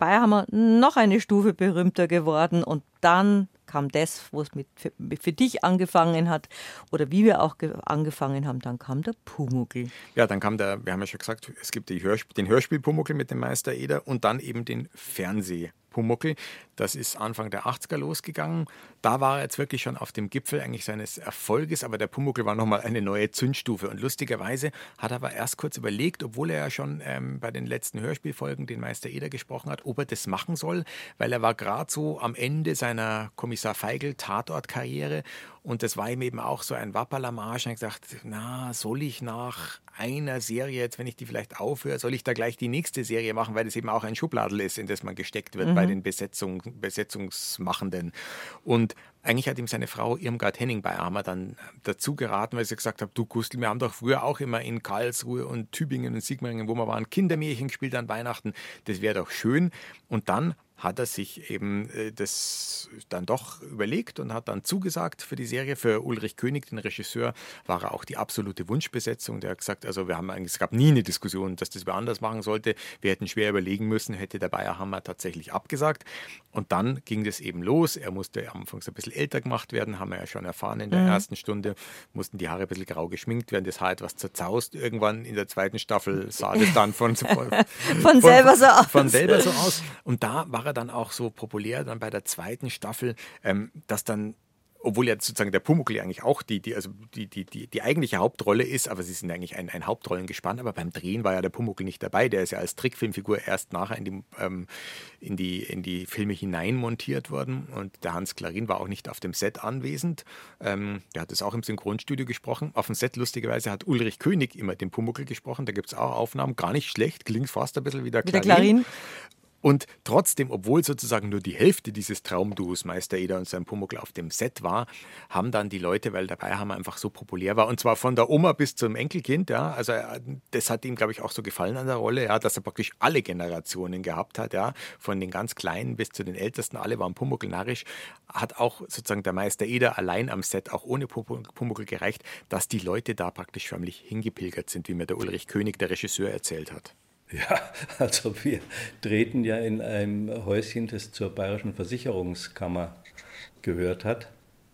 Bayerhammer noch eine Stufe berühmter geworden und dann kam das, wo es mit, für, für, dich angefangen hat oder wie wir auch angefangen haben, dann kam der Pumuckl. Ja, dann kam der, wir haben ja schon gesagt, es gibt Hörsp den Hörspiel Pumuckl mit dem Meister Eder und dann eben den Fernseh Pumuckl. Das ist Anfang der 80er losgegangen. Da war er jetzt wirklich schon auf dem Gipfel eigentlich seines Erfolges, aber der Pumuckl war nochmal eine neue Zündstufe. Und lustigerweise hat er aber erst kurz überlegt, obwohl er ja schon ähm, bei den letzten Hörspielfolgen den Meister Eder gesprochen hat, ob er das machen soll, weil er war gerade so am Ende seiner Kommissar Feigl Tatortkarriere und das war ihm eben auch so ein Wapperlamage. Und gesagt, na, soll ich nach einer Serie, jetzt wenn ich die vielleicht aufhöre, soll ich da gleich die nächste Serie machen, weil das eben auch ein Schubladel ist, in das man gesteckt wird mhm. bei den Besetzung, Besetzungsmachenden. Und eigentlich hat ihm seine Frau Irmgard Henning bei Armer dann dazu geraten, weil sie gesagt hat, du Gustl, wir haben doch früher auch immer in Karlsruhe und Tübingen und Sigmaringen, wo wir waren, Kindermärchen gespielt an Weihnachten. Das wäre doch schön. Und dann hat er sich eben äh, das dann doch überlegt und hat dann zugesagt für die Serie. Für Ulrich König, den Regisseur, war er auch die absolute Wunschbesetzung. Der hat gesagt, also wir haben eigentlich, es gab nie eine Diskussion, dass das wer anders machen sollte. Wir hätten schwer überlegen müssen, hätte der Bayerhammer tatsächlich abgesagt. Und dann ging das eben los. Er musste anfangs ein bisschen älter gemacht werden, haben wir ja schon erfahren in der mhm. ersten Stunde. Mussten die Haare ein bisschen grau geschminkt werden, das Haar etwas zerzaust. Irgendwann in der zweiten Staffel sah das dann von, *laughs* von, von selber so aus. Von selber so aus. Und da war er er dann auch so populär dann bei der zweiten Staffel, ähm, dass dann obwohl ja sozusagen der Pumuckl eigentlich auch die, die, also die, die, die, die eigentliche Hauptrolle ist, aber sie sind eigentlich ein, ein Hauptrollengespann, aber beim Drehen war ja der Pumuckl nicht dabei, der ist ja als Trickfilmfigur erst nachher in die, ähm, in die, in die Filme hinein montiert worden. Und der Hans Klarin war auch nicht auf dem Set anwesend, ähm, der hat es auch im Synchronstudio gesprochen, auf dem Set lustigerweise hat Ulrich König immer den Pumuckl gesprochen, da gibt es auch Aufnahmen, gar nicht schlecht, klingt fast ein bisschen wie der Klarin. Wie der Klarin. Und trotzdem, obwohl sozusagen nur die Hälfte dieses Traumduos Meister Eder und sein Pumuckl auf dem Set war, haben dann die Leute, weil dabei haben einfach so populär war, und zwar von der Oma bis zum Enkelkind, ja, also äh, das hat ihm, glaube ich, auch so gefallen an der Rolle, ja, dass er praktisch alle Generationen gehabt hat, ja, von den ganz Kleinen bis zu den Ältesten, alle waren Pumuckl narrisch, hat auch sozusagen der Meister Eder allein am Set, auch ohne Pumuckl gereicht, dass die Leute da praktisch förmlich hingepilgert sind, wie mir der Ulrich König, der Regisseur, erzählt hat. Ja, *laughs* also wir treten ja in einem Häuschen, das zur Bayerischen Versicherungskammer gehört hat.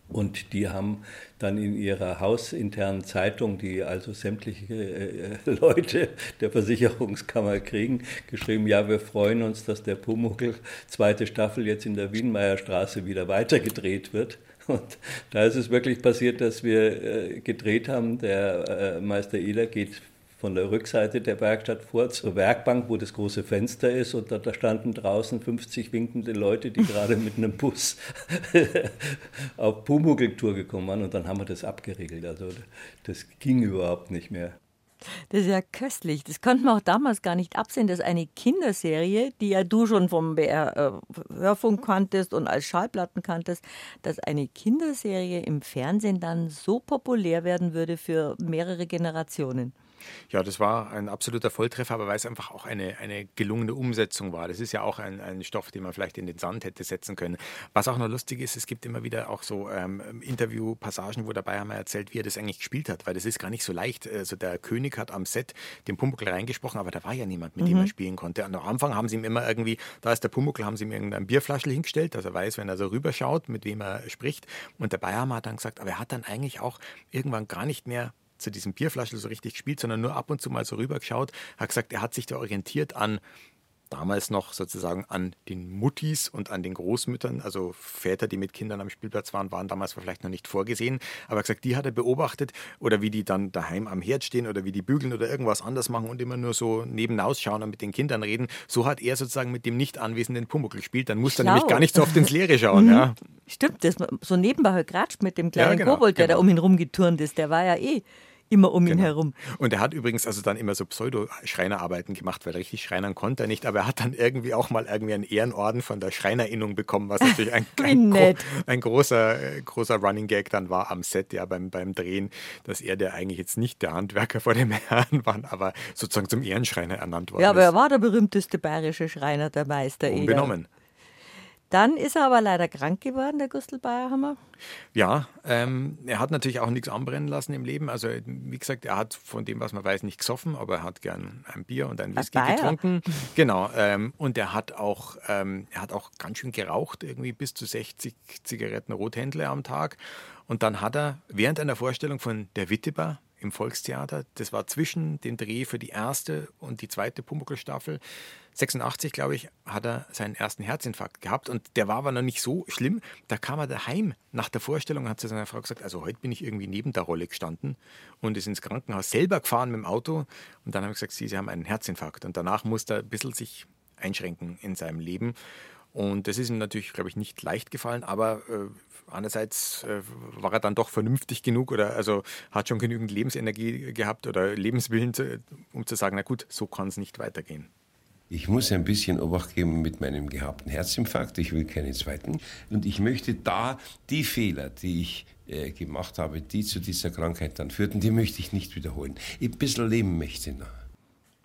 Und die haben dann in ihrer hausinternen Zeitung, die also sämtliche äh, Leute der Versicherungskammer kriegen, geschrieben, ja, wir freuen uns, dass der Pumuckl zweite Staffel jetzt in der Wienmeierstraße wieder weitergedreht wird. Und da ist es wirklich passiert, dass wir äh, gedreht haben. Der äh, Meister Eder geht von der Rückseite der Werkstatt vor zur Werkbank, wo das große Fenster ist. Und da, da standen draußen 50 winkende Leute, die gerade *laughs* mit einem Bus *laughs* auf Pumuckl-Tour gekommen waren. Und dann haben wir das abgeregelt. Also das ging überhaupt nicht mehr. Das ist ja köstlich. Das konnte man auch damals gar nicht absehen, dass eine Kinderserie, die ja du schon vom BR äh, Hörfunk kanntest und als Schallplatten kanntest, dass eine Kinderserie im Fernsehen dann so populär werden würde für mehrere Generationen. Ja, das war ein absoluter Volltreffer, aber weil es einfach auch eine, eine gelungene Umsetzung war. Das ist ja auch ein, ein Stoff, den man vielleicht in den Sand hätte setzen können. Was auch noch lustig ist, es gibt immer wieder auch so ähm, Interviewpassagen, wo dabei haben wir erzählt, wie er das eigentlich gespielt hat, weil das ist gar nicht so leicht. Also der König hat am Set den Pumuckl reingesprochen, aber da war ja niemand, mit mhm. dem er spielen konnte. Und am Anfang haben sie ihm immer irgendwie, da ist der Pumuckl, haben sie ihm irgendein Bierflaschel hingestellt, dass er weiß, wenn er so rüberschaut, mit wem er spricht. Und der Bayerhammer hat dann gesagt, aber er hat dann eigentlich auch irgendwann gar nicht mehr zu diesem Bierflaschel so richtig gespielt, sondern nur ab und zu mal so rübergeschaut, hat gesagt, er hat sich da orientiert an damals noch sozusagen an den Muttis und an den Großmüttern, also Väter, die mit Kindern am Spielplatz waren, waren damals vielleicht noch nicht vorgesehen. Aber gesagt, die hat er beobachtet oder wie die dann daheim am Herd stehen oder wie die bügeln oder irgendwas anders machen und immer nur so nebenaus schauen und mit den Kindern reden. So hat er sozusagen mit dem nicht anwesenden Pumuckl gespielt. Dann muss er nämlich gar nicht so oft ins Leere schauen. ja. Stimmt, das so nebenbei halt geratscht mit dem kleinen ja, genau, Kobold, der genau. da um ihn rumgeturnt ist. Der war ja eh immer um genau. ihn herum. Und er hat übrigens also dann immer so Pseudo-Schreinerarbeiten gemacht, weil richtig schreinern konnte er nicht, aber er hat dann irgendwie auch mal irgendwie einen Ehrenorden von der Schreinerinnung bekommen, was natürlich ein, *laughs* ein, gro ein großer, äh, großer Running Gag dann war am Set, ja, beim, beim Drehen, dass er der eigentlich jetzt nicht der Handwerker vor dem *laughs* Herrn war, aber sozusagen zum Ehrenschreiner ernannt worden Ja, aber er war der berühmteste bayerische Schreiner, der Meister Unbenommen. Dann ist er aber leider krank geworden, der Gustl Bayerhammer. Ja, ähm, er hat natürlich auch nichts anbrennen lassen im Leben. Also, wie gesagt, er hat von dem, was man weiß, nicht gesoffen, aber er hat gern ein Bier und ein Whisky getrunken. *laughs* Genau. Ähm, und er hat auch, ähm, er hat auch ganz schön geraucht, irgendwie bis zu 60 Zigaretten Rothändle am Tag. Und dann hat er während einer Vorstellung von Der Witteber im Volkstheater, das war zwischen dem Dreh für die erste und die zweite Pumuckl-Staffel, 86, glaube ich, hat er seinen ersten Herzinfarkt gehabt und der war aber noch nicht so schlimm. Da kam er daheim nach der Vorstellung und hat zu seiner Frau gesagt, also heute bin ich irgendwie neben der Rolle gestanden und ist ins Krankenhaus selber gefahren mit dem Auto und dann habe ich gesagt, Sie, Sie haben einen Herzinfarkt. Und danach musste er ein bisschen sich einschränken in seinem Leben und das ist ihm natürlich, glaube ich, nicht leicht gefallen, aber äh, andererseits äh, war er dann doch vernünftig genug oder also hat schon genügend Lebensenergie gehabt oder Lebenswillen, zu, um zu sagen, na gut, so kann es nicht weitergehen. Ich muss ein bisschen Obacht geben mit meinem gehabten Herzinfarkt. Ich will keinen zweiten. Und ich möchte da die Fehler, die ich äh, gemacht habe, die zu dieser Krankheit dann führten, die möchte ich nicht wiederholen. Ein bisschen leben möchte ich noch.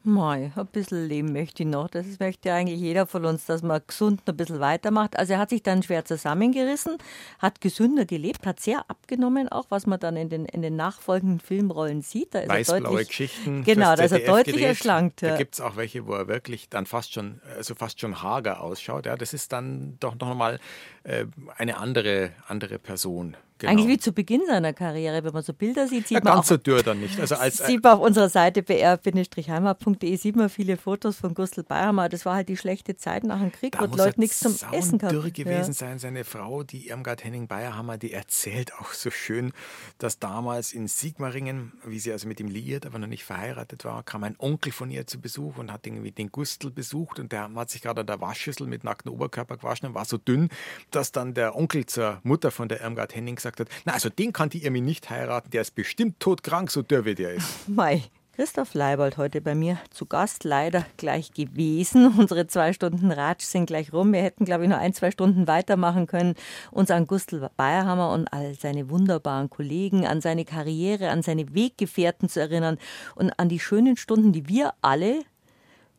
Mei, ein bisschen leben möchte ich noch. Das möchte eigentlich jeder von uns, dass man gesund ein bisschen weitermacht. Also er hat sich dann schwer zusammengerissen, hat gesünder gelebt, hat sehr abgenommen, auch was man dann in den, in den nachfolgenden Filmrollen sieht. Da ist Weißblaue deutlich, Geschichten. Genau, da ist er deutlich gedreht. erschlankt. Ja. Da gibt es auch welche, wo er wirklich dann fast schon, also fast schon hager ausschaut. Ja, das ist dann doch noch mal äh, eine andere, andere Person. Genau. Eigentlich wie zu Beginn seiner Karriere, wenn man so Bilder sieht, sieht ja, man ganz so dürr dann nicht. Also als, *laughs* sieht man auf unserer Seite br-heimat.de sieht man viele Fotos von Gustl Bayerhammer. Das war halt die schlechte Zeit nach dem Krieg, wo die Leute nichts zum Essen hatten. dürr gewesen ja. sein. Seine Frau, die Irmgard Henning Bayerhammer, die erzählt auch so schön, dass damals in Sigmaringen, wie sie also mit ihm liiert, aber noch nicht verheiratet war, kam ein Onkel von ihr zu Besuch und hat irgendwie den Gustl besucht und der hat sich gerade an der Waschschüssel mit nacktem Oberkörper gewaschen und war so dünn, dass dann der Onkel zur Mutter von der Irmgard Henning gesagt hat, na also den kann die Irmi nicht heiraten, der ist bestimmt todkrank, so dürr wie der ist. *laughs* Mei. Christoph Leibold heute bei mir zu Gast, leider gleich gewesen. *laughs* Unsere zwei Stunden Ratsch sind gleich rum. Wir hätten, glaube ich, noch ein, zwei Stunden weitermachen können, uns an Gustl Bayerhammer und all seine wunderbaren Kollegen, an seine Karriere, an seine Weggefährten zu erinnern und an die schönen Stunden, die wir alle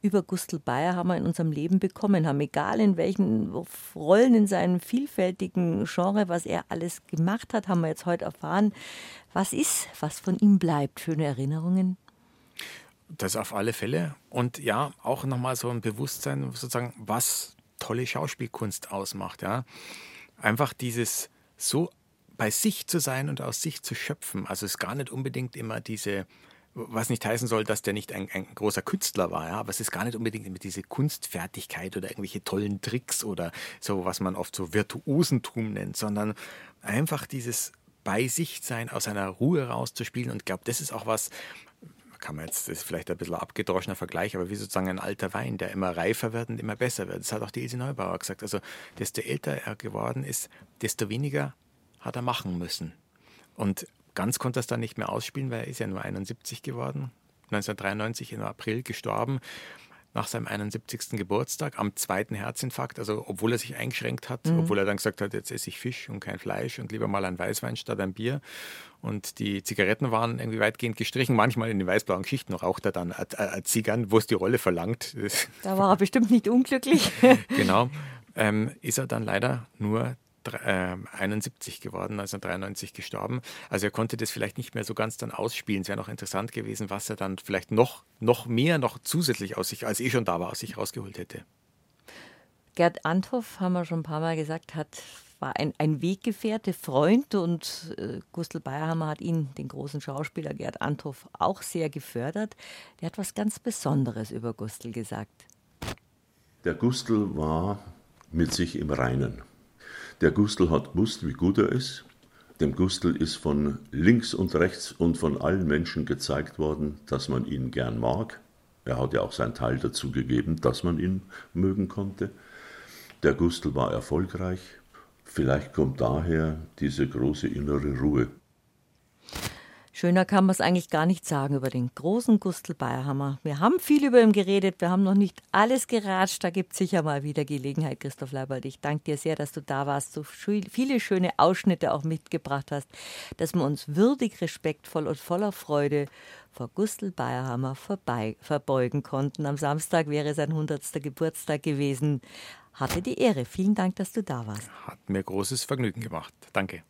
über Gustl Bayerhammer in unserem Leben bekommen haben, egal in welchen Rollen in seinem vielfältigen Genre, was er alles gemacht hat, haben wir jetzt heute erfahren. Was ist, was von ihm bleibt? Schöne Erinnerungen? Das auf alle Fälle. Und ja, auch nochmal so ein Bewusstsein, sozusagen, was tolle Schauspielkunst ausmacht. Ja? Einfach dieses so bei sich zu sein und aus sich zu schöpfen. Also es ist gar nicht unbedingt immer diese was nicht heißen soll, dass der nicht ein, ein, großer Künstler war, ja, aber es ist gar nicht unbedingt immer diese Kunstfertigkeit oder irgendwelche tollen Tricks oder so, was man oft so Virtuosentum nennt, sondern einfach dieses bei sich sein, aus einer Ruhe rauszuspielen und ich glaube, das ist auch was, kann man jetzt, das ist vielleicht ein bisschen abgedroschener Vergleich, aber wie sozusagen ein alter Wein, der immer reifer wird und immer besser wird. Das hat auch die Ilse Neubauer gesagt. Also, desto älter er geworden ist, desto weniger hat er machen müssen. Und Ganz konnte er es dann nicht mehr ausspielen, weil er ist ja nur 71 geworden. 1993 im April gestorben, nach seinem 71. Geburtstag, am zweiten Herzinfarkt. Also obwohl er sich eingeschränkt hat, mhm. obwohl er dann gesagt hat, jetzt esse ich Fisch und kein Fleisch und lieber mal ein Weißwein statt ein Bier. Und die Zigaretten waren irgendwie weitgehend gestrichen. Manchmal in den weißblauen Geschichten raucht er dann Zigarren, wo es die Rolle verlangt. Da war er bestimmt nicht unglücklich. *laughs* genau. Ähm, ist er dann leider nur 71 ähm, geworden, 1993 gestorben. Also er konnte das vielleicht nicht mehr so ganz dann ausspielen. Es wäre noch interessant gewesen, was er dann vielleicht noch, noch mehr, noch zusätzlich aus sich, als eh schon da war, aus sich rausgeholt hätte. Gerd Anthoff, haben wir schon ein paar Mal gesagt, hat, war ein, ein Weggefährte, Freund und äh, Gustl Bayerhammer hat ihn, den großen Schauspieler Gerd Anthoff, auch sehr gefördert. Der hat was ganz Besonderes über Gustl gesagt. Der Gustl war mit sich im Reinen. Der Gustl hat gewusst, wie gut er ist. Dem Gustl ist von links und rechts und von allen Menschen gezeigt worden, dass man ihn gern mag. Er hat ja auch seinen Teil dazu gegeben, dass man ihn mögen konnte. Der Gustl war erfolgreich. Vielleicht kommt daher diese große innere Ruhe. Schöner kann man es eigentlich gar nicht sagen über den großen Gustl Bayerhammer. Wir haben viel über ihn geredet, wir haben noch nicht alles geratscht. Da gibt es sicher mal wieder Gelegenheit, Christoph Leibold. Ich danke dir sehr, dass du da warst, so viele schöne Ausschnitte auch mitgebracht hast, dass wir uns würdig, respektvoll und voller Freude vor Gustl Bayerhammer vorbei, verbeugen konnten. Am Samstag wäre sein 100. Geburtstag gewesen. Hatte die Ehre. Vielen Dank, dass du da warst. Hat mir großes Vergnügen gemacht. Danke.